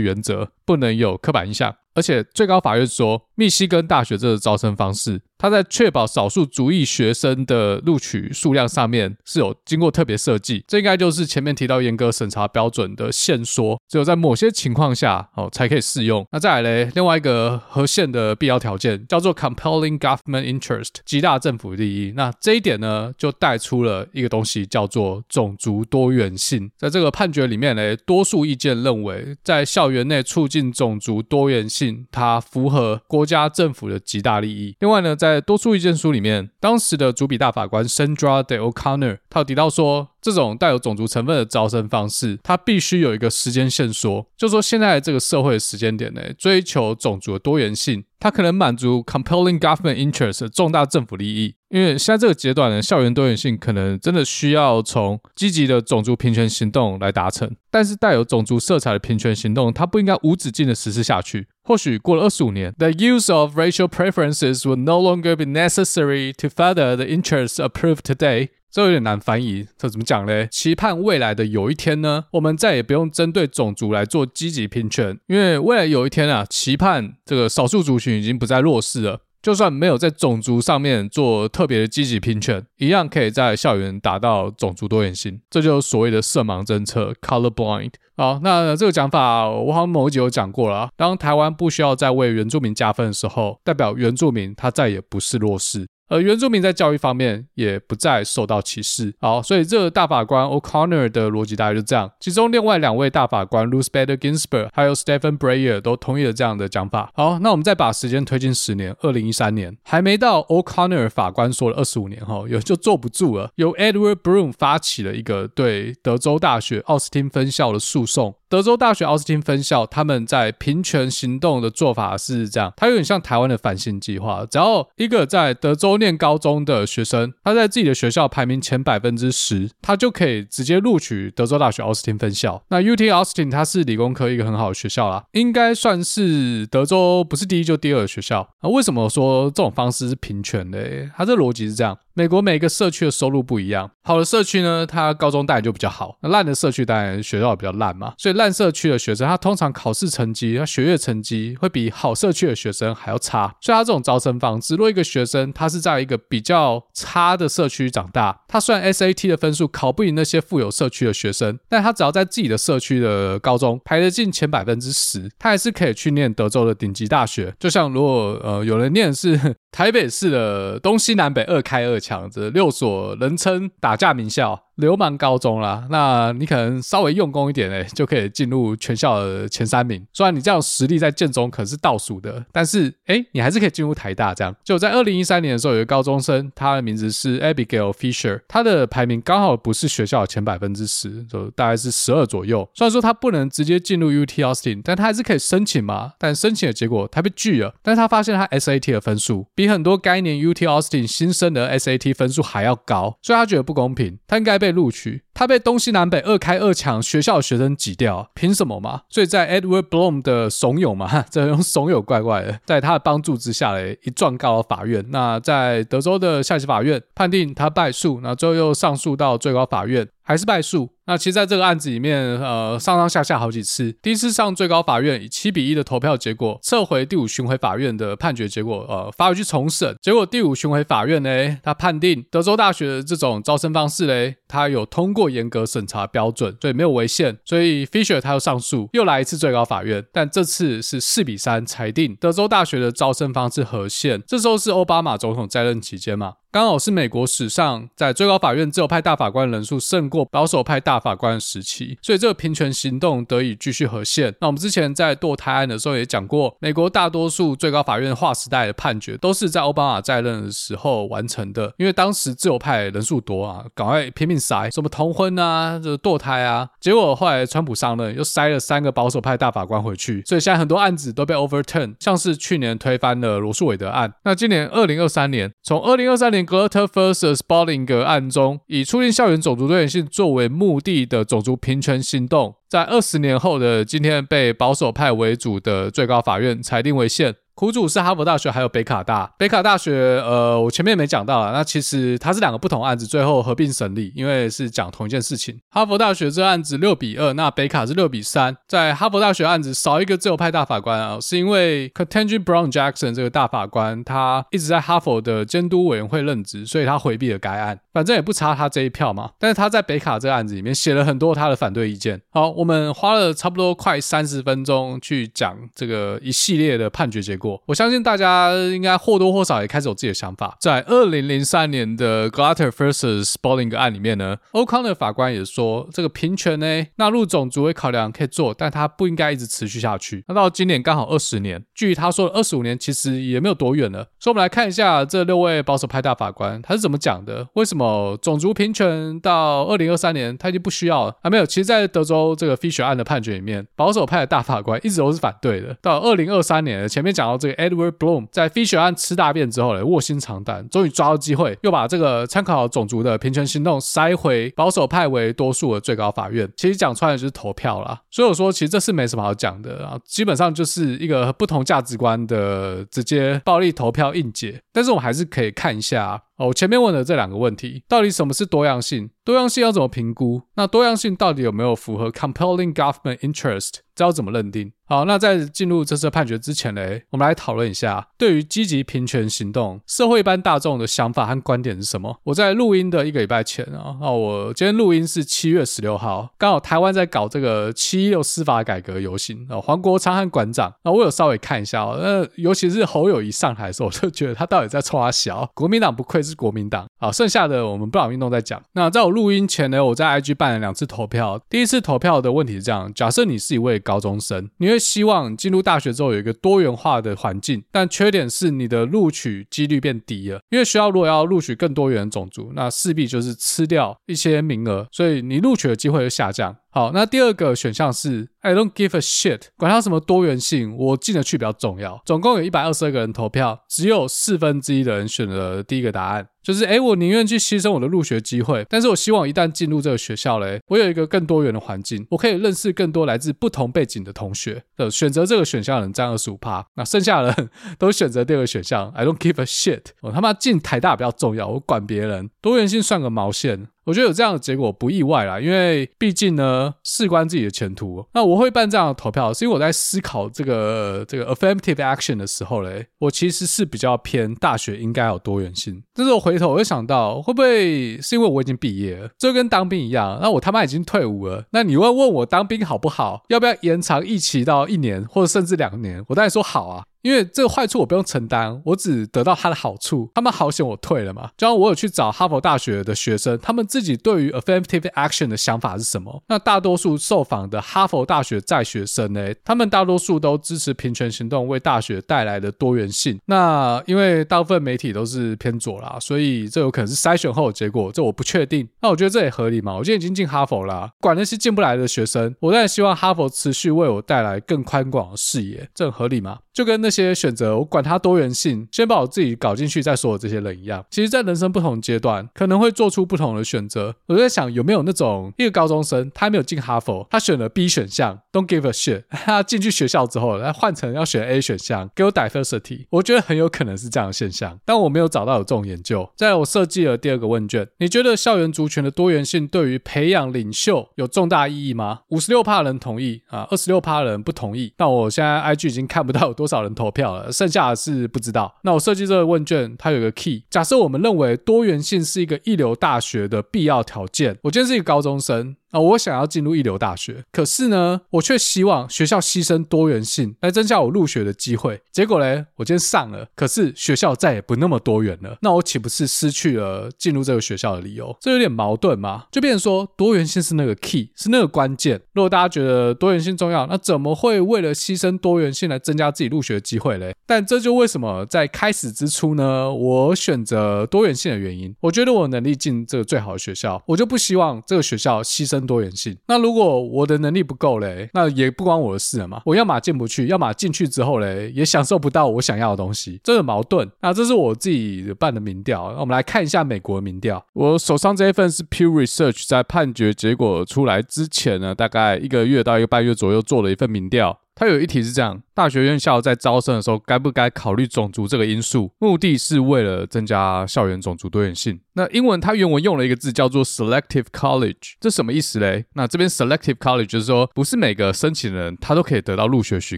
原则，不能有刻板印象。而且最高法院说，密西根大学这个招生方式，它在确保少数族裔学生的录取数量上面是有经过特别设计。这应该就是前面提到严格审查标准的限缩，只有在某些情况下哦才可以适用。那再来嘞，另外一个核宪的必要条件叫做 compelling government interest，极大政府利益。那这一点呢，就带出了一个东西叫做种族多元性。在这个判决里面嘞，多数意见认为，在校园内促进种族多元性，它符合国家政府的极大利益。另外呢，在多数意见书里面，当时的主笔大法官 Sandra Day O'Connor，他有提到说，这种带有种族成分的招生方式，它必须有一个时间线索，就说现在这个社会的时间点内，追求种族的多元性，它可能满足 compelling government interest 的重大政府利益。因为现在这个阶段呢，校园多元性可能真的需要从积极的种族平权行动来达成，但是带有种族色彩的平权行动，它不应该无止境的实施下去。或许过了二十五年，the use of racial preferences will no longer be necessary to further the interests approved today。这有点难翻译，这怎么讲嘞？期盼未来的有一天呢，我们再也不用针对种族来做积极平权，因为未来有一天啊，期盼这个少数族群已经不再弱势了。就算没有在种族上面做特别的积极平权，一样可以在校园达到种族多元性。这就是所谓的色盲政策 （color blind）。好，那这个讲法我好像某一集有讲过了。当台湾不需要再为原住民加分的时候，代表原住民他再也不是弱势。而原住民在教育方面也不再受到歧视。好，所以这个大法官 O'Connor 的逻辑大概就这样。其中另外两位大法官 Ruth Bader Ginsburg 还有 Stephen Breyer 都同意了这样的讲法。好，那我们再把时间推进十年，二零一三年还没到 O'Connor 法官说了二十五年后，有就坐不住了，由 Edward Broome 发起了一个对德州大学奥斯汀分校的诉讼。德州大学奥斯汀分校，他们在平权行动的做法是这样，它有点像台湾的反星计划。只要一个在德州念高中的学生，他在自己的学校排名前百分之十，他就可以直接录取德州大学奥斯汀分校。那 UT Austin 它是理工科一个很好的学校啦，应该算是德州不是第一就第二的学校。那为什么说这种方式是平权的？它这逻辑是这样。美国每个社区的收入不一样，好的社区呢，它高中当然就比较好；那烂的社区当然学校比较烂嘛。所以烂社区的学生，他通常考试成绩、他学业成绩会比好社区的学生还要差。所以他这种招生方式，如果一个学生他是在一个比较差的社区长大，他虽然 SAT 的分数考不赢那些富有社区的学生，但他只要在自己的社区的高中排得进前百分之十，他还是可以去念德州的顶级大学。就像如果呃有人念是。台北市的东西南北二开二强，这六所人称打架名校。流氓高中啦，那你可能稍微用功一点诶，就可以进入全校的前三名。虽然你这样实力在建中可是倒数的，但是诶，你还是可以进入台大。这样就在二零一三年的时候，有一个高中生，他的名字是 Abigail Fisher，他的排名刚好不是学校的前百分之十，就大概是十二左右。虽然说他不能直接进入 UT Austin，但他还是可以申请嘛。但申请的结果他被拒了，但是他发现他 SAT 的分数比很多该年 UT Austin 新生的 SAT 分数还要高，所以他觉得不公平，他应该被。被录取，他被东西南北二开二抢学校的学生挤掉，凭什么嘛？所以在 Edward Bloom 的怂恿嘛，这用怂恿怪怪的，在他的帮助之下嘞，一状告了法院。那在德州的下级法院判定他败诉，那最后又上诉到最高法院，还是败诉。那其实在这个案子里面，呃，上上下下好几次。第一次上最高法院以七比一的投票结果撤回第五巡回法院的判决结果，呃，发回去重审。结果第五巡回法院呢，他判定德州大学的这种招生方式嘞，他有通过严格审查标准，所以没有违宪。所以 Fisher 他又上诉，又来一次最高法院，但这次是四比三裁定德州大学的招生方式合宪。这时候是奥巴马总统在任期间嘛。刚好是美国史上在最高法院自由派大法官人数胜过保守派大法官的时期，所以这个平权行动得以继续合宪。那我们之前在堕胎案的时候也讲过，美国大多数最高法院划时代的判决都是在奥巴马在任的时候完成的，因为当时自由派人数多啊，赶快拼命塞什么同婚啊，这堕胎啊，结果后来川普上任又塞了三个保守派大法官回去，所以现在很多案子都被 overturn，像是去年推翻了罗诉韦德案。那今年二零二三年，从二零二三年。Glutter vs. Bollinger 案中，以促进校园种族多元性作为目的的种族平权行动，在二十年后的今天被保守派为主的最高法院裁定为宪。苦主是哈佛大学还有北卡大。北卡大学，呃，我前面没讲到啊，那其实它是两个不同案子，最后合并审理，因为是讲同一件事情。哈佛大学这案子六比二，那北卡是六比三。在哈佛大学案子少一个自由派大法官啊，是因为 Ketanji Brown Jackson 这个大法官他一直在哈佛的监督委员会任职，所以他回避了该案。反正也不差他这一票嘛。但是他在北卡这个案子里面写了很多他的反对意见。好，我们花了差不多快三十分钟去讲这个一系列的判决结果。我相信大家应该或多或少也开始有自己的想法。在二零零三年的 Glatter vs. Spalding 案里面呢，O'Connor 法官也说，这个平权呢纳入种族为考量可以做，但他不应该一直持续下去。那到今年刚好二十年，距离他说的二十五年其实也没有多远了。所以我们来看一下这六位保守派大法官他是怎么讲的？为什么种族平权到二零二三年他已经不需要了？啊，没有，其实，在德州这个 Fisher 案的判决里面，保守派的大法官一直都是反对的。到二零二三年，前面讲到这个 Edward Bloom 在 Fisher 案吃大便之后呢，卧薪尝胆，终于抓到机会，又把这个参考种族的平权行动塞回保守派为多数的最高法院。其实讲出来就是投票啦。所以我说，其实这是没什么好讲的啊，基本上就是一个不同价值观的直接暴力投票硬解。但是我们还是可以看一下。哦，我前面问的这两个问题，到底什么是多样性？多样性要怎么评估？那多样性到底有没有符合 compelling government interest？这要怎么认定？好，那在进入这次判决之前呢，我们来讨论一下对于积极平权行动，社会一般大众的想法和观点是什么？我在录音的一个礼拜前啊，那我今天录音是七月十六号，刚好台湾在搞这个七一六司法改革游行啊，黄国昌和馆长，那我有稍微看一下哦，那尤其是侯友宜上台的时候，我就觉得他到底在冲三小，国民党不愧是国民党啊，剩下的我们布朗运动再讲。那在我录音前呢，我在 IG 办了两次投票，第一次投票的问题是这样：假设你是一位高中生，你会希望进入大学之后有一个多元化的环境，但缺点是你的录取几率变低了，因为学校如果要录取更多元的种族，那势必就是吃掉一些名额，所以你录取的机会就下降。好，那第二个选项是 I don't give a shit，管它什么多元性，我进得去比较重要。总共有一百二十二个人投票，只有四分之一的人选了第一个答案。就是诶，我宁愿去牺牲我的入学机会，但是我希望一旦进入这个学校嘞，我有一个更多元的环境，我可以认识更多来自不同背景的同学。的选择这个选项的人占二十五趴，那剩下的人 [LAUGHS] 都选择第二个选项，I don't give a shit，我他妈进台大比较重要，我管别人，多元性算个毛线。我觉得有这样的结果不意外啦，因为毕竟呢，事关自己的前途。那我会办这样的投票，是因为我在思考这个这个 affirmative action 的时候嘞，我其实是比较偏大学应该有多元性。但是我回我就想到，会不会是因为我已经毕业了，就跟当兵一样？那我他妈已经退伍了，那你问问我当兵好不好？要不要延长一期到一年或者甚至两年？我当然说好啊。因为这个坏处我不用承担，我只得到它的好处。他们好险我退了嘛？就像我有去找哈佛大学的学生，他们自己对于 affirmative action 的想法是什么？那大多数受访的哈佛大学在学生呢，他们大多数都支持平权行动为大学带来的多元性。那因为大部分媒体都是偏左啦，所以这有可能是筛选后的结果，这我不确定。那我觉得这也合理嘛？我现在已经进哈佛啦，管那些进不来的学生，我当然希望哈佛持续为我带来更宽广的视野，这很合理吗？就跟那些选择，我管它多元性，先把我自己搞进去再说的这些人一样，其实，在人生不同阶段，可能会做出不同的选择。我在想，有没有那种一个高中生，他还没有进哈佛，他选了 B 选项，Don't give a shit。[LAUGHS] 他进去学校之后，他换成要选 A 选项，给我 diversity。我觉得很有可能是这样的现象，但我没有找到有这种研究。在，我设计了第二个问卷，你觉得校园族群的多元性对于培养领袖有重大意义吗？五十六趴人同意啊，二十六趴人不同意。那我现在 IG 已经看不到有多少人投票了，剩下的是不知道。那我设计这个问卷，它有个 key。假设我们认为多元性是一个一流大学的必要条件，我今天是一个高中生。啊，我想要进入一流大学，可是呢，我却希望学校牺牲多元性来增加我入学的机会。结果嘞，我今天上了，可是学校再也不那么多元了，那我岂不是失去了进入这个学校的理由？这有点矛盾嘛？就变成说，多元性是那个 key，是那个关键。如果大家觉得多元性重要，那怎么会为了牺牲多元性来增加自己入学的机会嘞？但这就为什么在开始之初呢，我选择多元性的原因。我觉得我能力进这个最好的学校，我就不希望这个学校牺牲更多元性。那如果我的能力不够嘞，那也不关我的事了嘛。我要么进不去，要么进去之后嘞，也享受不到我想要的东西，这个矛盾。那这是我自己办的民调，那我们来看一下美国民调。我手上这一份是 Pew Research 在判决结果出来之前呢，大概一个月到一个半月左右做了一份民调。它有一题是这样：大学院校在招生的时候，该不该考虑种族这个因素？目的是为了增加校园种族多元性。那英文它原文用了一个字叫做 selective college，这什么意思嘞？那这边 selective college 就是说，不是每个申请人他都可以得到入学许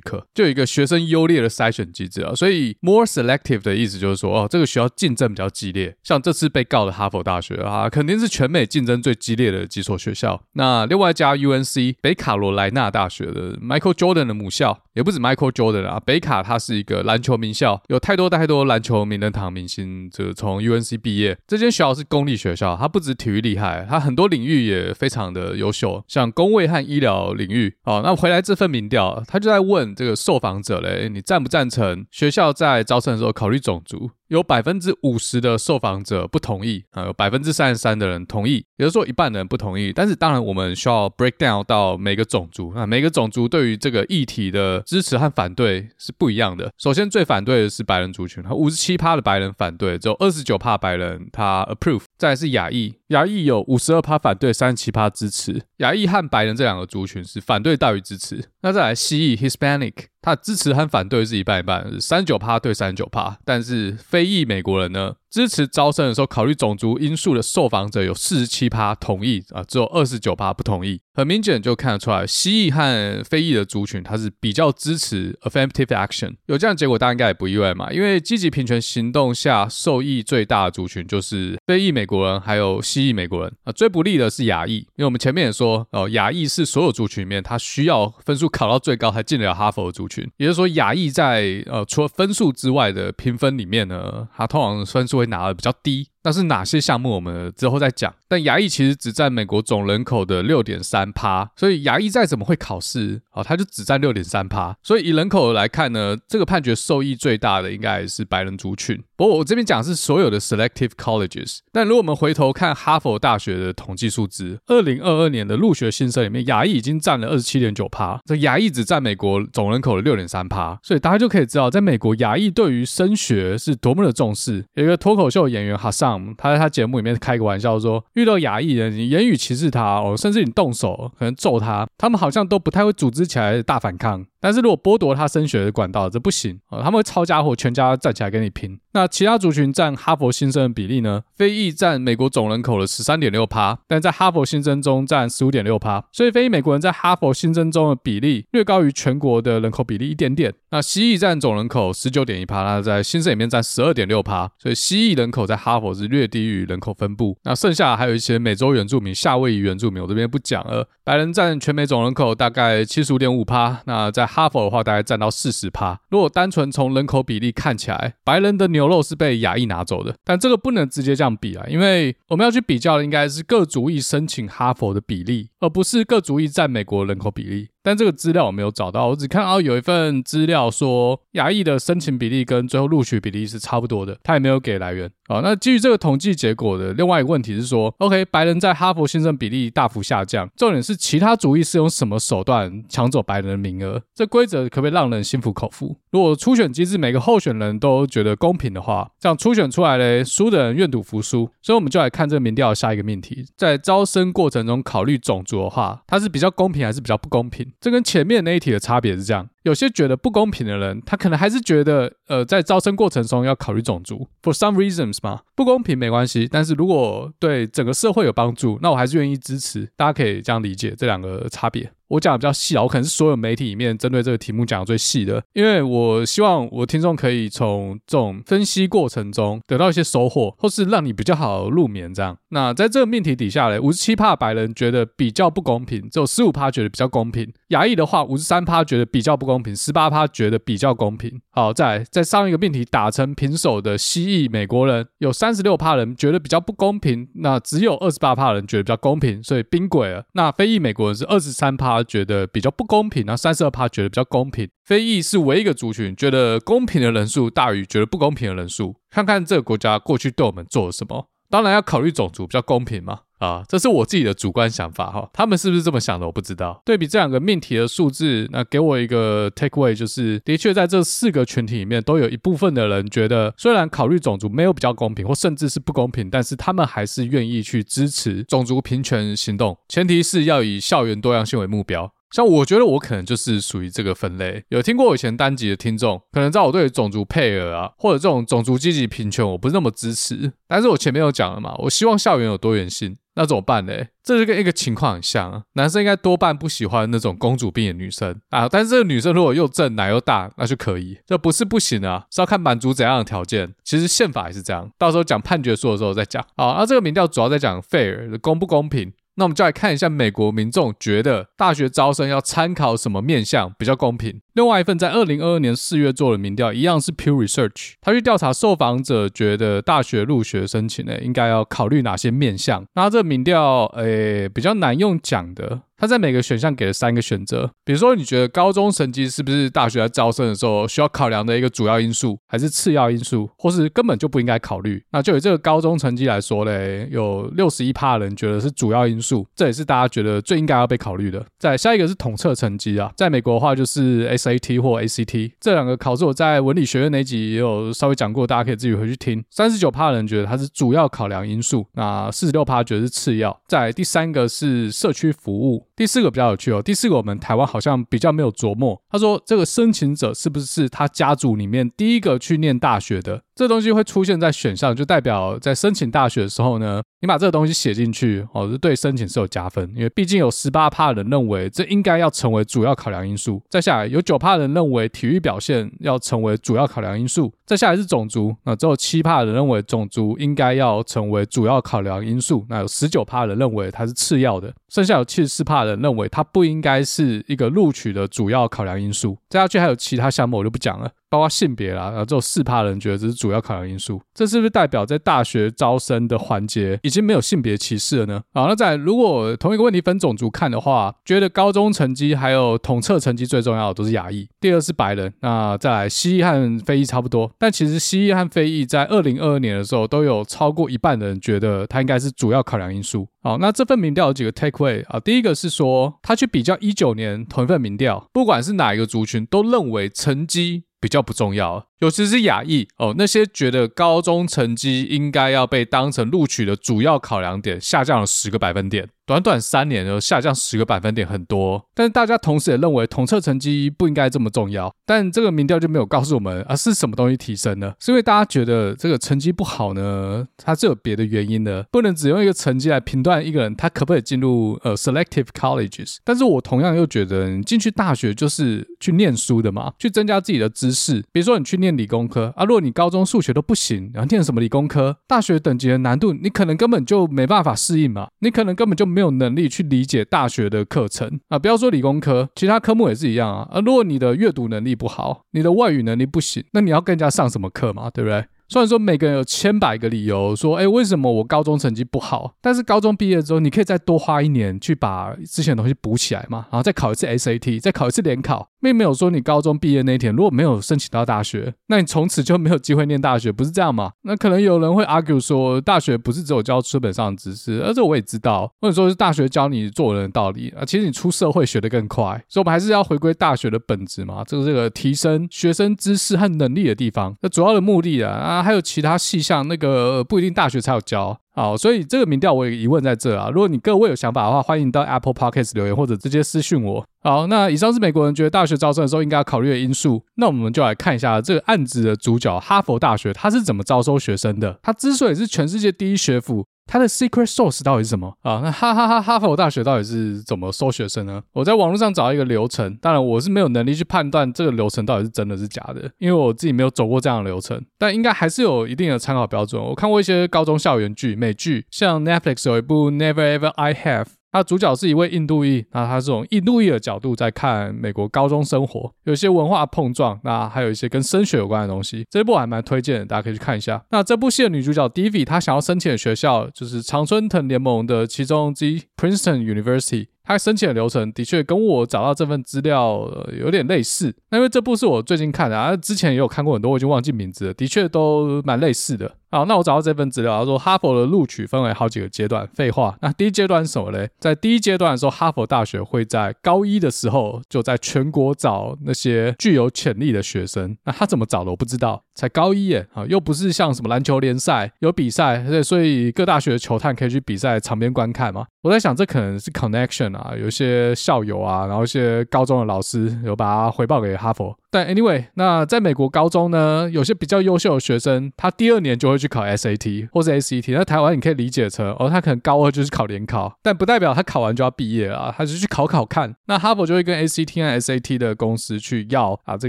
可，就有一个学生优劣的筛选机制啊。所以 more selective 的意思就是说，哦，这个学校竞争比较激烈。像这次被告的哈佛大学啊，肯定是全美竞争最激烈的几所学校。那另外一家 UNC 北卡罗来纳大学的 Michael Jordan 的母校，也不止 Michael Jordan 啊，北卡它是一个篮球名校，有太多太多篮球名人堂明星就从 UNC 毕业。这间学校是公立学校，它不止体育厉害，它很多领域也非常的优秀，像工位和医疗领域。哦，那回来这份民调，他就在问这个受访者嘞，你赞不赞成学校在招生的时候考虑种族？有百分之五十的受访者不同意啊，有百分之三十三的人同意，也就是说一半的人不同意。但是当然，我们需要 break down 到每个种族啊，每个种族对于这个议题的支持和反对是不一样的。首先，最反对的是白人族群，五十七趴的白人反对，只有二十九趴白人他 approve。再来是亚裔，亚裔有五十二趴反对，三十七趴支持。亚裔和白人这两个族群是反对大于支持。那再来西裔 Hispanic。他支持和反对是一半一半，三九趴对三九趴，但是非裔美国人呢？支持招生的时候考虑种族因素的受访者有四十七趴同意啊，只有二十九趴不同意。很明显就看得出来，西裔和非裔的族群，它是比较支持 affirmative action。有这样结果，大家应该也不意外嘛，因为积极平权行动下受益最大的族群就是非裔美国人，还有西裔美国人啊。最不利的是亚裔，因为我们前面也说哦，亚裔是所有族群里面他需要分数考到最高才进得了哈佛的族群。也就是说，亚裔在呃除了分数之外的评分里面呢，他通常分数会拿的比较低。那是哪些项目？我们之后再讲。但牙医其实只占美国总人口的六点三趴，所以牙医再怎么会考试啊，他就只占六点三趴。所以以人口来看呢，这个判决受益最大的应该是白人族群。不过我这边讲是所有的 selective colleges。但如果我们回头看哈佛大学的统计数字，二零二二年的入学新生里面，牙医已经占了二十七点九趴，这牙医只占美国总人口的六点三趴。所以大家就可以知道，在美国牙医对于升学是多么的重视。有一个脱口秀演员哈桑。他在他节目里面开个玩笑说，遇到亚裔人，你言语歧视他哦，甚至你动手可能揍他，他们好像都不太会组织起来大反抗。但是如果剥夺他升学的管道，这不行啊！他们会抄家伙，全家站起来跟你拼。那其他族群占哈佛新生的比例呢？非裔占美国总人口的十三点六趴，但在哈佛新生中占十五点六趴。所以非裔美国人在哈佛新生中的比例略高于全国的人口比例一点点。那西裔占总人口十九点一趴，那在新生里面占十二点六趴。所以西裔人口在哈佛是略低于人口分布。那剩下还有一些美洲原住民、夏威夷原住民，我这边不讲了。白人占全美总人口大概七十五点五趴。那在哈佛的话，大概占到四十趴。如果单纯从人口比例看起来，白人的牛肉是被亚裔拿走的。但这个不能直接这样比啊，因为我们要去比较的应该是各族裔申请哈佛的比例，而不是各族裔占美国人口比例。但这个资料我没有找到，我只看到有一份资料说亚裔的申请比例跟最后录取比例是差不多的，他也没有给来源。好，那基于这个统计结果的另外一个问题是说，OK，白人在哈佛新生比例大幅下降，重点是其他族裔是用什么手段抢走白人的名额？这规则可不可以让人心服口服？如果初选机制每个候选人都觉得公平的话，这样初选出来嘞，输的人愿赌服输。所以我们就来看这个民调下一个命题，在招生过程中考虑种族的话，它是比较公平还是比较不公平？这跟前面那一题的差别是这样：有些觉得不公平的人，他可能还是觉得，呃，在招生过程中要考虑种族，for some reasons 嘛，不公平没关系，但是如果对整个社会有帮助，那我还是愿意支持。大家可以这样理解这两个差别。我讲的比较细啊，我可能是所有媒体里面针对这个题目讲的最细的，因为我希望我听众可以从这种分析过程中得到一些收获，或是让你比较好入眠这样。那在这个命题底下嘞，五十七趴白人觉得比较不公平，只有十五趴觉得比较公平。亚裔的话，五十三趴觉得比较不公平，十八趴觉得比较公平。好，再来在上一个命题打成平手的西裔美国人，有三十六趴人觉得比较不公平，那只有二十八趴人觉得比较公平，所以冰鬼了。那非裔美国人是二十三趴。觉得比较不公平，然后三十二趴觉得比较公平。非裔是唯一一个族群觉得公平的人数大于觉得不公平的人数。看看这个国家过去对我们做了什么，当然要考虑种族比较公平嘛。啊，这是我自己的主观想法哈，他们是不是这么想的？我不知道。对比这两个命题的数字，那给我一个 takeaway 就是，的确在这四个群体里面，都有一部分的人觉得，虽然考虑种族没有比较公平，或甚至是不公平，但是他们还是愿意去支持种族平权行动，前提是要以校园多样性为目标。像我觉得我可能就是属于这个分类。有听过我以前单集的听众，可能知道我对种族配额啊，或者这种种族积极平权，我不是那么支持。但是我前面有讲了嘛，我希望校园有多元性。那怎么办呢？这就跟一个情况很像，男生应该多半不喜欢那种公主病的女生啊，但是这个女生如果又正、奶又大，那就可以。这不是不行啊，是要看满足怎样的条件。其实宪法也是这样，到时候讲判决书的时候再讲。好，那这个民调主要在讲 fair 公不公平。那我们就来看一下美国民众觉得大学招生要参考什么面向比较公平。另外一份在二零二二年四月做的民调，一样是 pure Research，他去调查受访者觉得大学入学申请呢，应该要考虑哪些面向。那这民调，诶，比较难用讲的。他在每个选项给了三个选择，比如说你觉得高中成绩是不是大学在招生的时候需要考量的一个主要因素，还是次要因素，或是根本就不应该考虑？那就以这个高中成绩来说嘞，有六十一趴的人觉得是主要因素，这也是大家觉得最应该要被考虑的。再下一个是统测成绩啊，在美国的话就是 S A A T 或 ACT 这两个考试，我在文理学院那集也有稍微讲过，大家可以自己回去听。三十九趴的人觉得它是主要考量因素，那四十六趴觉得是次要。再第三个是社区服务。第四个比较有趣哦，第四个我们台湾好像比较没有琢磨。他说这个申请者是不是他家族里面第一个去念大学的？这东西会出现在选项，就代表在申请大学的时候呢，你把这个东西写进去哦，是对申请是有加分，因为毕竟有十八趴的人认为这应该要成为主要考量因素。再下来有九趴的人认为体育表现要成为主要考量因素。再下来是种族，那只有七趴的人认为种族应该要成为主要考量因素。那有十九趴的人认为它是次要的，剩下有七十四趴的人认为它不应该是一个录取的主要考量因素。再下去还有其他项目我就不讲了。包括性别啦，然后只有四趴人觉得这是主要考量因素，这是不是代表在大学招生的环节已经没有性别歧视了呢？好，那在如果同一个问题分种族看的话，觉得高中成绩还有统测成绩最重要的都是亚裔，第二是白人，那再来西裔和非裔差不多，但其实西裔和非裔在二零二二年的时候都有超过一半的人觉得它应该是主要考量因素。好，那这份民调有几个 takeaway 啊？第一个是说，他去比较一九年同一份民调，不管是哪一个族群，都认为成绩比较不重要。尤其是亚裔哦，那些觉得高中成绩应该要被当成录取的主要考量点，下降了十个百分点。短短三年就下降十个百分点，很多。但是大家同时也认为统测成绩不应该这么重要。但这个民调就没有告诉我们啊，是什么东西提升呢？是因为大家觉得这个成绩不好呢？它是有别的原因的，不能只用一个成绩来评断一个人他可不可以进入呃 selective colleges。但是我同样又觉得，你进去大学就是去念书的嘛，去增加自己的知识。比如说你去念。理工科啊，如果你高中数学都不行，然后念什么理工科？大学等级的难度，你可能根本就没办法适应嘛，你可能根本就没没有能力去理解大学的课程啊。不要说理工科，其他科目也是一样啊。啊，如果你的阅读能力不好，你的外语能力不行，那你要更加上什么课嘛？对不对？虽然说每个人有千百个理由说，哎，为什么我高中成绩不好？但是高中毕业之后，你可以再多花一年去把之前的东西补起来嘛，然后再考一次 SAT，再考一次联考。并没有说你高中毕业那一天如果没有申请到大学，那你从此就没有机会念大学，不是这样吗？[LAUGHS] 那可能有人会 argue 说，大学不是只有教书本上的知识，而这我也知道，或者说是大学教你做人的道理啊。其实你出社会学得更快，所以我们还是要回归大学的本质嘛，这个这个提升学生知识和能力的地方。那主要的目的啊啊。还有其他细项，那个不一定大学才有教。好，所以这个民调我有疑问在这啊。如果你各位有想法的话，欢迎到 Apple Podcast 留言或者直接私讯我。好，那以上是美国人觉得大学招生的时候应该要考虑的因素。那我们就来看一下这个案子的主角哈佛大学，它是怎么招收学生的？它之所以是全世界第一学府。它的 secret source 到底是什么啊？那哈哈哈，哈佛大学到底是怎么收学生呢？我在网络上找到一个流程，当然我是没有能力去判断这个流程到底是真的是假的，因为我自己没有走过这样的流程，但应该还是有一定的参考标准。我看过一些高中校园剧、美剧，像 Netflix 有一部 Never Ever I Have。他主角是一位印度裔，那他是从印度裔的角度在看美国高中生活，有些文化碰撞，那还有一些跟升学有关的东西。这部还蛮推荐，大家可以去看一下。那这部戏的女主角 Devi，她想要申请的学校就是常春藤联盟的其中之一 Princeton University。他申请的流程的确跟我找到这份资料，有点类似。那因为这部是我最近看的，啊，之前也有看过很多，我已经忘记名字了。的确都蛮类似的。好，那我找到这份资料，他说哈佛的录取分为好几个阶段。废话，那第一阶段是什么嘞？在第一阶段的时候，哈佛大学会在高一的时候就在全国找那些具有潜力的学生。那他怎么找的？我不知道。才高一耶，啊，又不是像什么篮球联赛有比赛，所以各大学的球探可以去比赛场边观看嘛。我在想，这可能是 connection 啊。啊，有一些校友啊，然后一些高中的老师有把它回报给哈佛。但 anyway，那在美国高中呢，有些比较优秀的学生，他第二年就会去考 SAT 或者 ACT。那台湾你可以理解成，哦，他可能高二就是考联考，但不代表他考完就要毕业啊，他就去考考看。那哈佛就会跟 ACT 和 SAT 的公司去要啊这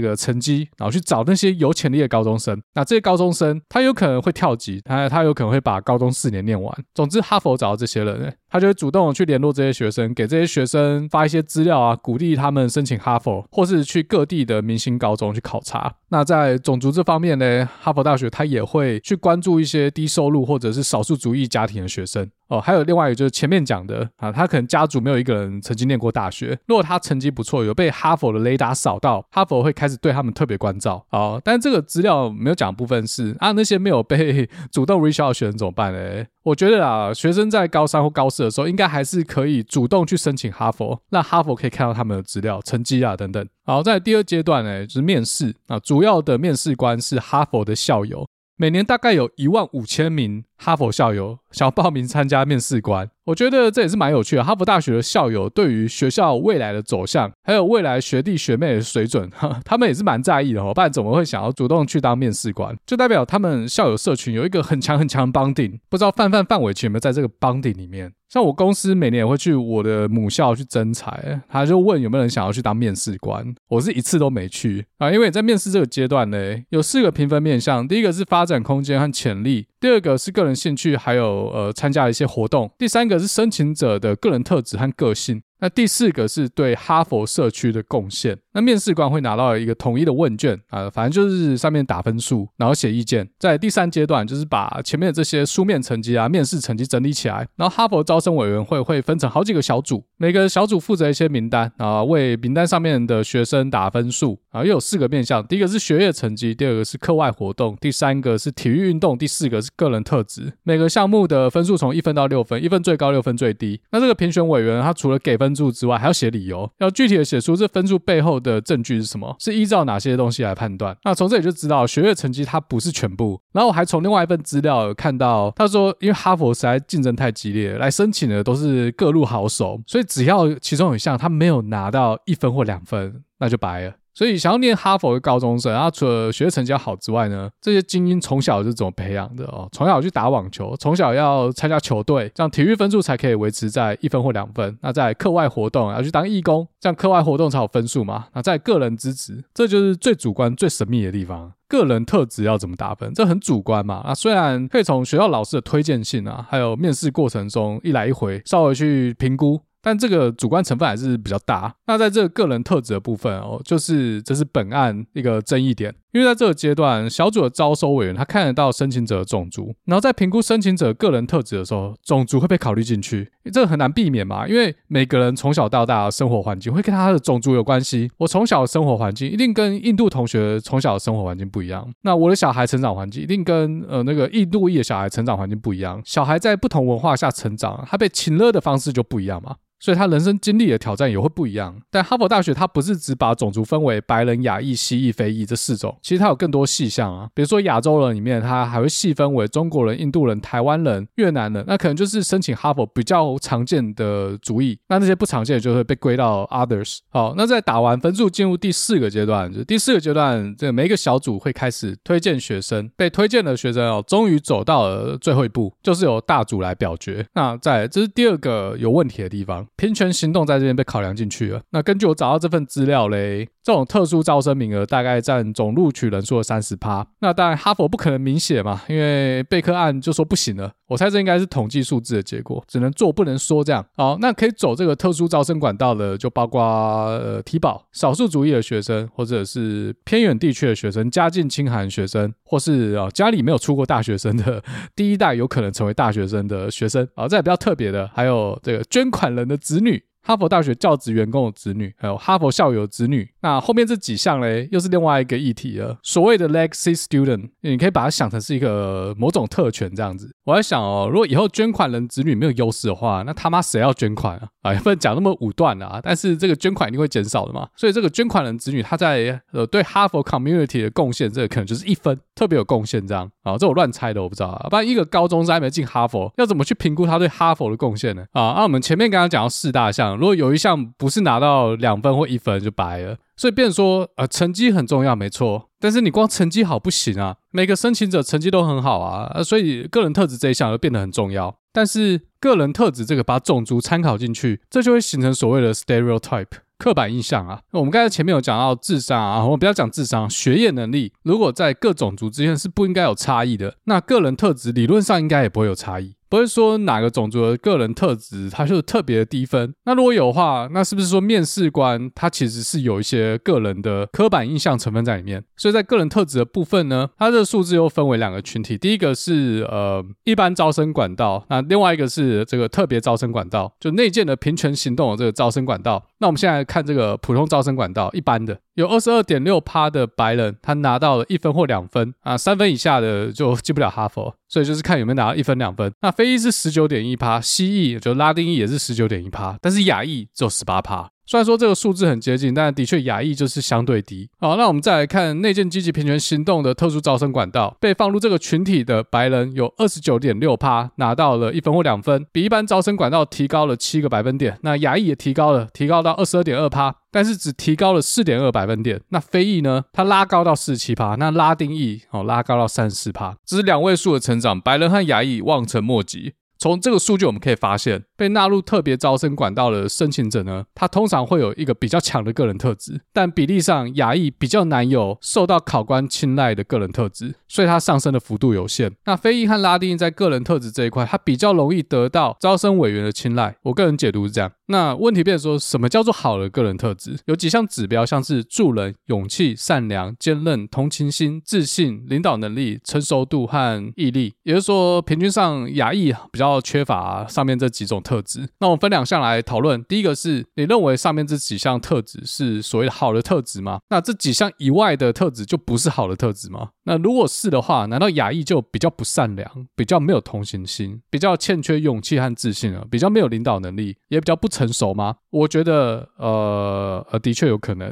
个成绩，然后去找那些有潜力的高中生。那这些高中生他有可能会跳级，他他有可能会把高中四年念完。总之，哈佛找到这些人，他就会主动去联络这些学生，给这些学生发一些资料啊，鼓励他们申请哈佛，或是去各地的明星。高中去考察，那在种族这方面呢，哈佛大学他也会去关注一些低收入或者是少数族裔家庭的学生。哦。还有另外一个就是前面讲的啊，他可能家族没有一个人曾经念过大学，如果他成绩不错，有被哈佛的雷达扫到，哈佛会开始对他们特别关照哦。但这个资料没有讲部分是啊，那些没有被 [LAUGHS] 主动 reach out 的学生怎么办呢？我觉得啊，学生在高三或高四的时候，应该还是可以主动去申请哈佛，让哈佛可以看到他们的资料、成绩啊等等。好，在第二阶段呢，就是面试啊，主要的面试官是哈佛的校友，每年大概有一万五千名哈佛校友 [LAUGHS] 想要报名参加面试官。我觉得这也是蛮有趣的。哈佛大学的校友对于学校未来的走向，还有未来学弟学妹的水准，[LAUGHS] 他们也是蛮在意的哦。不然怎么会想要主动去当面试官？就代表他们校友社群有一个很强很强的 bonding。不知道范范范玮琪有没有在这个绑定里面？像我公司每年也会去我的母校去征才，他就问有没有人想要去当面试官。我是一次都没去啊，因为在面试这个阶段呢，有四个评分面向：第一个是发展空间和潜力，第二个是个人兴趣，还有呃参加一些活动，第三个是申请者的个人特质和个性。那第四个是对哈佛社区的贡献。那面试官会拿到一个统一的问卷啊，反正就是上面打分数，然后写意见。在第三阶段，就是把前面的这些书面成绩啊、面试成绩整理起来，然后哈佛招生委员会会分成好几个小组，每个小组负责一些名单啊，为名单上面的学生打分数啊。又有四个面向：第一个是学业成绩，第二个是课外活动，第三个是体育运动，第四个是个人特质。每个项目的分数从一分到六分，一分最高，六分最低。那这个评选委员他除了给分。分数之外，还要写理由，要具体的写出这分数背后的证据是什么，是依照哪些东西来判断。那从这里就知道，学业成绩它不是全部。然后我还从另外一份资料看到，他说，因为哈佛实在竞争太激烈，来申请的都是各路好手，所以只要其中有一项他没有拿到一分或两分，那就白了。所以想要念哈佛的高中生，他除了学习成绩好之外呢，这些精英从小是怎么培养的哦？从小去打网球，从小要参加球队，这样体育分数才可以维持在一分或两分。那在课外活动要去当义工，这样课外活动才有分数嘛？那在个人资质，这就是最主观、最神秘的地方。个人特质要怎么打分？这很主观嘛？那虽然可以从学校老师的推荐信啊，还有面试过程中一来一回稍微去评估。但这个主观成分还是比较大。那在这个个人特质的部分哦，就是这是本案一个争议点。因为在这个阶段，小组的招收委员他看得到申请者的种族，然后在评估申请者个人特质的时候，种族会被考虑进去。这个很难避免嘛，因为每个人从小到大的生活环境会跟他的种族有关系。我从小的生活环境一定跟印度同学从小的生活环境不一样。那我的小孩成长环境一定跟呃那个印度裔的小孩成长环境不一样。小孩在不同文化下成长，他被亲热的方式就不一样嘛。所以他人生经历的挑战也会不一样，但哈佛大学它不是只把种族分为白人、亚裔、西裔、非裔这四种，其实它有更多细项啊。比如说亚洲人里面，它还会细分为中国人、印度人、台湾人、越南人，那可能就是申请哈佛比较常见的族裔。那那些不常见的就会被归到 others。好，那在打完分数进入第四个阶段，就第四个阶段，这每一个小组会开始推荐学生，被推荐的学生哦，终于走到了最后一步，就是由大组来表决。那在这是第二个有问题的地方。平权行动在这边被考量进去了。那根据我找到这份资料嘞，这种特殊招生名额大概占总录取人数的三十趴。那当然哈佛不可能明写嘛，因为贝克案就说不行了。我猜这应该是统计数字的结果，只能做不能说这样。好，那可以走这个特殊招生管道的，就包括呃体保、少数族裔的学生，或者是偏远地区的学生、家境清寒学生，或是啊家里没有出过大学生的 [LAUGHS] 第一代有可能成为大学生的学生。啊，这也比较特别的，还有这个捐款人的子女。哈佛大学教职员工的子女，还有哈佛校友的子女，那后面这几项嘞，又是另外一个议题了。所谓的 legacy student，你可以把它想成是一个某种特权这样子。我在想哦，如果以后捐款人子女没有优势的话，那他妈谁要捐款啊？啊，也不能讲那么武断啊。但是这个捐款一定会减少的嘛。所以这个捐款人子女他在呃对哈佛 community 的贡献，这个可能就是一分，特别有贡献这样啊。这我乱猜的，我不知道啊。不然一个高中生还没进哈佛，要怎么去评估他对哈佛的贡献呢？啊，那我们前面刚刚讲到四大项，如果有一项不是拿到两分或一分就白了。所以，变说，呃，成绩很重要，没错。但是，你光成绩好不行啊。每个申请者成绩都很好啊，所以个人特质这一项就变得很重要。但是，个人特质这个把种族参考进去，这就会形成所谓的 stereotype 刻板印象啊。我们刚才前面有讲到智商啊，我们不要讲智商，学业能力，如果在各种族之间是不应该有差异的，那个人特质理论上应该也不会有差异。不会说哪个种族的个人特质，它就特别低分。那如果有的话，那是不是说面试官他其实是有一些个人的刻板印象成分在里面？所以在个人特质的部分呢，它这个数字又分为两个群体。第一个是呃一般招生管道，那另外一个是这个特别招生管道，就内建的平权行动的这个招生管道。那我们现在看这个普通招生管道，一般的。有二十二点六趴的白人，他拿到了一分或两分啊，三分以下的就进不了哈佛，所以就是看有没有拿到一分两分。那非裔是十九点一趴，西裔就拉丁裔也是十九点一趴，但是亚裔只有十八趴。虽然说这个数字很接近，但的确亚裔就是相对低。好，那我们再来看内建积极平权行动的特殊招生管道，被放入这个群体的白人有二十九点六趴，拿到了一分或两分，比一般招生管道提高了七个百分点。那亚裔也提高了，提高到二十二点二趴，但是只提高了四点二百分点。那非裔呢？它拉高到四十七趴，那拉丁裔哦拉高到三十四趴，只是两位数的成长，白人和亚裔望尘莫及。从这个数据我们可以发现，被纳入特别招生管道的申请者呢，他通常会有一个比较强的个人特质，但比例上亚裔比较难有受到考官青睐的个人特质，所以它上升的幅度有限。那非裔和拉丁在个人特质这一块，它比较容易得到招生委员的青睐。我个人解读是这样。那问题变说，什么叫做好的个人特质？有几项指标，像是助人、勇气、善良、坚韧、同情心、自信、领导能力、成熟度和毅力。也就是说，平均上亚裔比较要缺乏上面这几种特质。那我们分两项来讨论。第一个是你认为上面这几项特质是所谓的好的特质吗？那这几项以外的特质就不是好的特质吗？那如果是的话，难道亚裔就比较不善良，比较没有同情心，比较欠缺勇气和自信啊，比较没有领导能力，也比较不成熟吗？我觉得，呃，呃，的确有可能，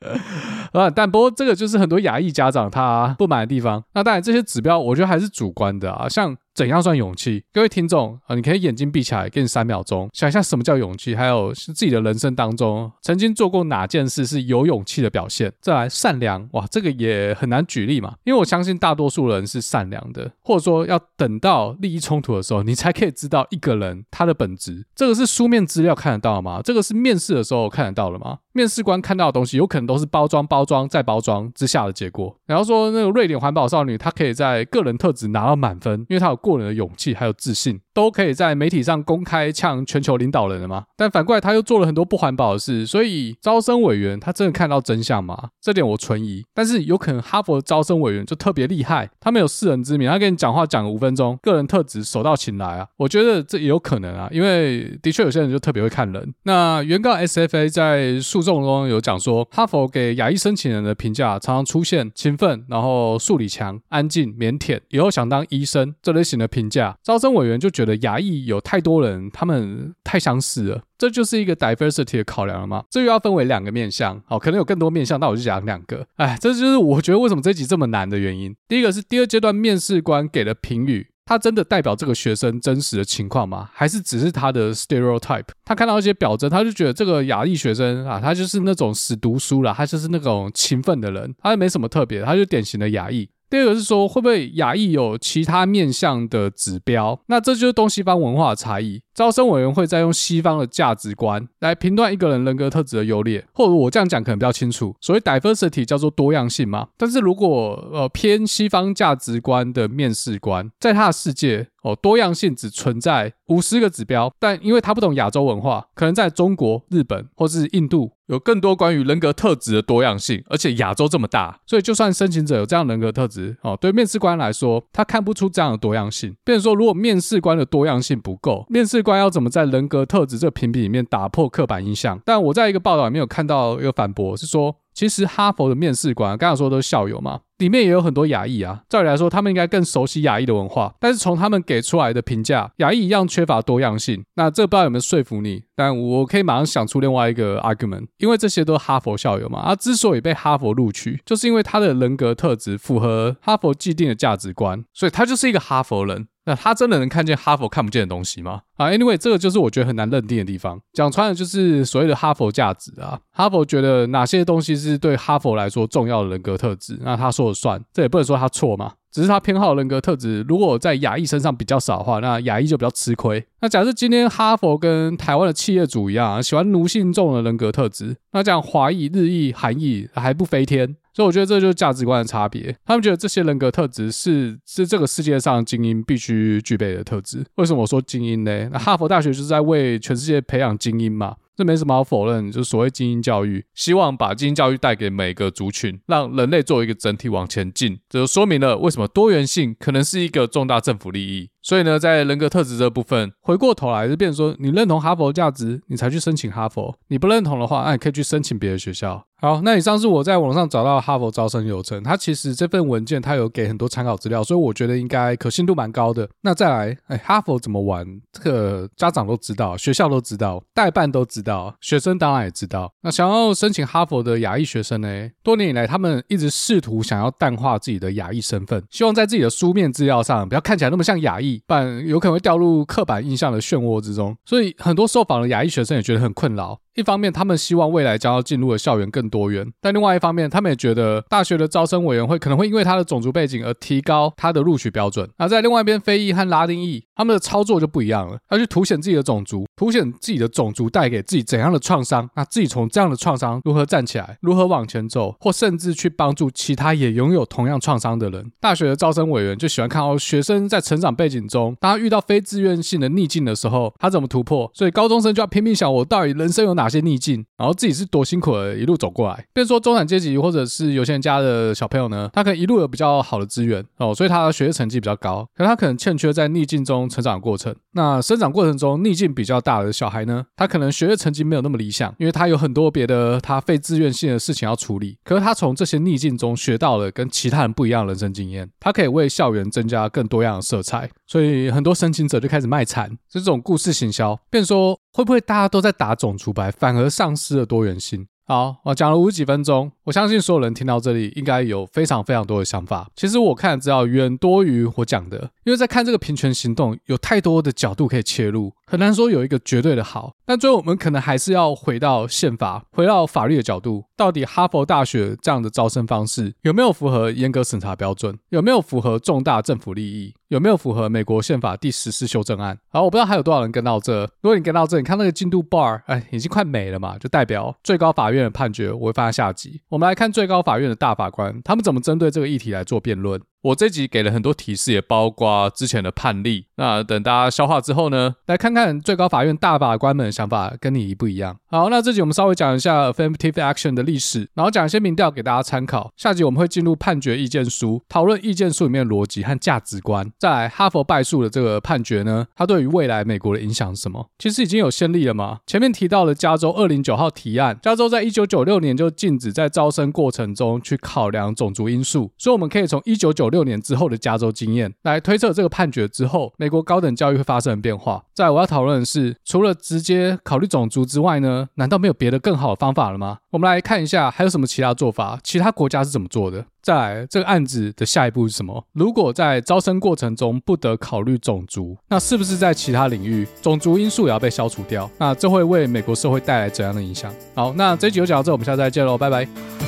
[LAUGHS] 啊，但不过这个就是很多亚裔家长他不满的地方。那当然，这些指标我觉得还是主观的啊，像。怎样算勇气？各位听众啊，你可以眼睛闭起来，给你三秒钟，想一下什么叫勇气，还有是自己的人生当中曾经做过哪件事是有勇气的表现。再来，善良，哇，这个也很难举例嘛，因为我相信大多数人是善良的，或者说要等到利益冲突的时候，你才可以知道一个人他的本质。这个是书面资料看得到吗？这个是面试的时候看得到了吗？面试官看到的东西，有可能都是包装、包装再包装之下的结果。然后说那个瑞典环保少女，她可以在个人特质拿到满分，因为她有过人的勇气，还有自信。都可以在媒体上公开呛全球领导人了吗？但反过来他又做了很多不环保的事，所以招生委员他真的看到真相吗？这点我存疑。但是有可能哈佛的招生委员就特别厉害，他们有世人之明，他跟你讲话讲个五分钟，个人特质手到擒来啊！我觉得这也有可能啊，因为的确有些人就特别会看人。那原告 SFA 在诉讼中有讲说，哈佛给亚裔申请人的评价常常出现勤奋，然后数理强、安静、腼腆，以后想当医生这类型的评价，招生委员就觉得。的亚裔有太多人，他们太相似了，这就是一个 diversity 的考量了吗？这又要分为两个面向，好，可能有更多面向，那我就讲两个。哎，这就是我觉得为什么这集这么难的原因。第一个是第二阶段面试官给的评语，他真的代表这个学生真实的情况吗？还是只是他的 stereotype？他看到一些表征，他就觉得这个亚裔学生啊，他就是那种死读书啦，他就是那种勤奋的人，他也没什么特别，他就典型的亚裔。第二个是说，会不会亚裔有其他面向的指标？那这就是东西方文化的差异。招生委员会在用西方的价值观来评断一个人人格特质的优劣，或者我这样讲可能比较清楚。所谓 diversity 叫做多样性嘛。但是如果呃偏西方价值观的面试官，在他的世界哦，多样性只存在五十个指标，但因为他不懂亚洲文化，可能在中国、日本或是印度有更多关于人格特质的多样性，而且亚洲这么大，所以就算申请者有这样人格特质哦，对面试官来说，他看不出这样的多样性。变成说，如果面试官的多样性不够，面试官要怎么在人格特质这个评比里面打破刻板印象？但我在一个报道里面有看到一个反驳，是说。其实哈佛的面试官刚刚说都是校友嘛，里面也有很多亚裔啊。照理来说，他们应该更熟悉亚裔的文化，但是从他们给出来的评价，亚裔一样缺乏多样性。那这不知道有没有说服你？但我可以马上想出另外一个 argument，因为这些都是哈佛校友嘛。他之所以被哈佛录取，就是因为他的人格特质符合哈佛既定的价值观，所以他就是一个哈佛人。那他真的能看见哈佛看不见的东西吗？啊，anyway，这个就是我觉得很难认定的地方。讲穿了就是所谓的哈佛价值啊。哈佛觉得哪些东西是对哈佛来说重要的人格特质，那他说了算。这也不能说他错嘛，只是他偏好人格特质。如果在亚裔身上比较少的话，那亚裔就比较吃亏。那假设今天哈佛跟台湾的企业主一样，喜欢奴性重的人格特质，那这样华裔、日裔、韩裔还不飞天？所以我觉得这就是价值观的差别。他们觉得这些人格特质是是这个世界上精英必须具备的特质。为什么我说精英呢？那哈佛大学就是在为全世界培养精英嘛。这没什么好否认，就是所谓精英教育，希望把精英教育带给每个族群，让人类作为一个整体往前进。这就说明了为什么多元性可能是一个重大政府利益。所以呢，在人格特质这部分，回过头来就变成说，你认同哈佛价值，你才去申请哈佛；你不认同的话，那你可以去申请别的学校。好，那以上是我在网上找到哈佛招生流程，它其实这份文件它有给很多参考资料，所以我觉得应该可信度蛮高的。那再来，哎，哈佛怎么玩？这个家长都知道，学校都知道，代办都知道，学生当然也知道。那想要申请哈佛的亚裔学生呢？多年以来，他们一直试图想要淡化自己的亚裔身份，希望在自己的书面资料上不要看起来那么像亚裔。不然有可能会掉入刻板印象的漩涡之中，所以很多受访的亚裔学生也觉得很困扰。一方面，他们希望未来将要进入的校园更多元；但另外一方面，他们也觉得大学的招生委员会可能会因为他的种族背景而提高他的录取标准。而在另外一边，非裔和拉丁裔他们的操作就不一样了，要去凸显自己的种族，凸显自己的种族带给自己怎样的创伤，那自己从这样的创伤如何站起来，如何往前走，或甚至去帮助其他也拥有同样创伤的人。大学的招生委员就喜欢看到学生在成长背景中，当他遇到非自愿性的逆境的时候，他怎么突破。所以高中生就要拼命想，我到底人生有哪些逆境，然后自己是多辛苦的一路走过来。比如说中产阶级或者是有钱人家的小朋友呢，他可能一路有比较好的资源哦，所以他的学业成绩比较高。可他可能欠缺在逆境中成长过程。那生长过程中逆境比较大的小孩呢，他可能学业成绩没有那么理想，因为他有很多别的他非自愿性的事情要处理。可是他从这些逆境中学到了跟其他人不一样的人生经验，他可以为校园增加更多样的色彩。所以很多申请者就开始卖惨，这种故事行销，便说会不会大家都在打种族牌，反而丧失了多元性？好，我讲了五十几分钟，我相信所有人听到这里应该有非常非常多的想法。其实我看的资料远多于我讲的，因为在看这个平权行动，有太多的角度可以切入，很难说有一个绝对的好。但最后我们可能还是要回到宪法，回到法律的角度，到底哈佛大学这样的招生方式有没有符合严格审查标准？有没有符合重大政府利益？有没有符合美国宪法第十四修正案？好，我不知道还有多少人跟到这。如果你跟到这，你看那个进度 bar，哎，已经快没了嘛，就代表最高法院的判决我会放在下集。我们来看最高法院的大法官，他们怎么针对这个议题来做辩论。我这集给了很多提示，也包括之前的判例。那等大家消化之后呢，来看看最高法院大法官们想法跟你一不一样。好，那这集我们稍微讲一下 affirmative action 的历史，然后讲一些民调给大家参考。下集我们会进入判决意见书，讨论意见书里面的逻辑和价值观。在，哈佛败诉的这个判决呢，它对于未来美国的影响是什么？其实已经有先例了嘛。前面提到了加州二零九号提案，加州在一九九六年就禁止在招生过程中去考量种族因素，所以我们可以从一九九六六年之后的加州经验来推测这个判决之后，美国高等教育会发生变化。再来，我要讨论的是，除了直接考虑种族之外呢，难道没有别的更好的方法了吗？我们来看一下还有什么其他做法，其他国家是怎么做的。再来，这个案子的下一步是什么？如果在招生过程中不得考虑种族，那是不是在其他领域种族因素也要被消除掉？那这会为美国社会带来怎样的影响？好，那这集就讲到这，我们下次再见喽，拜拜。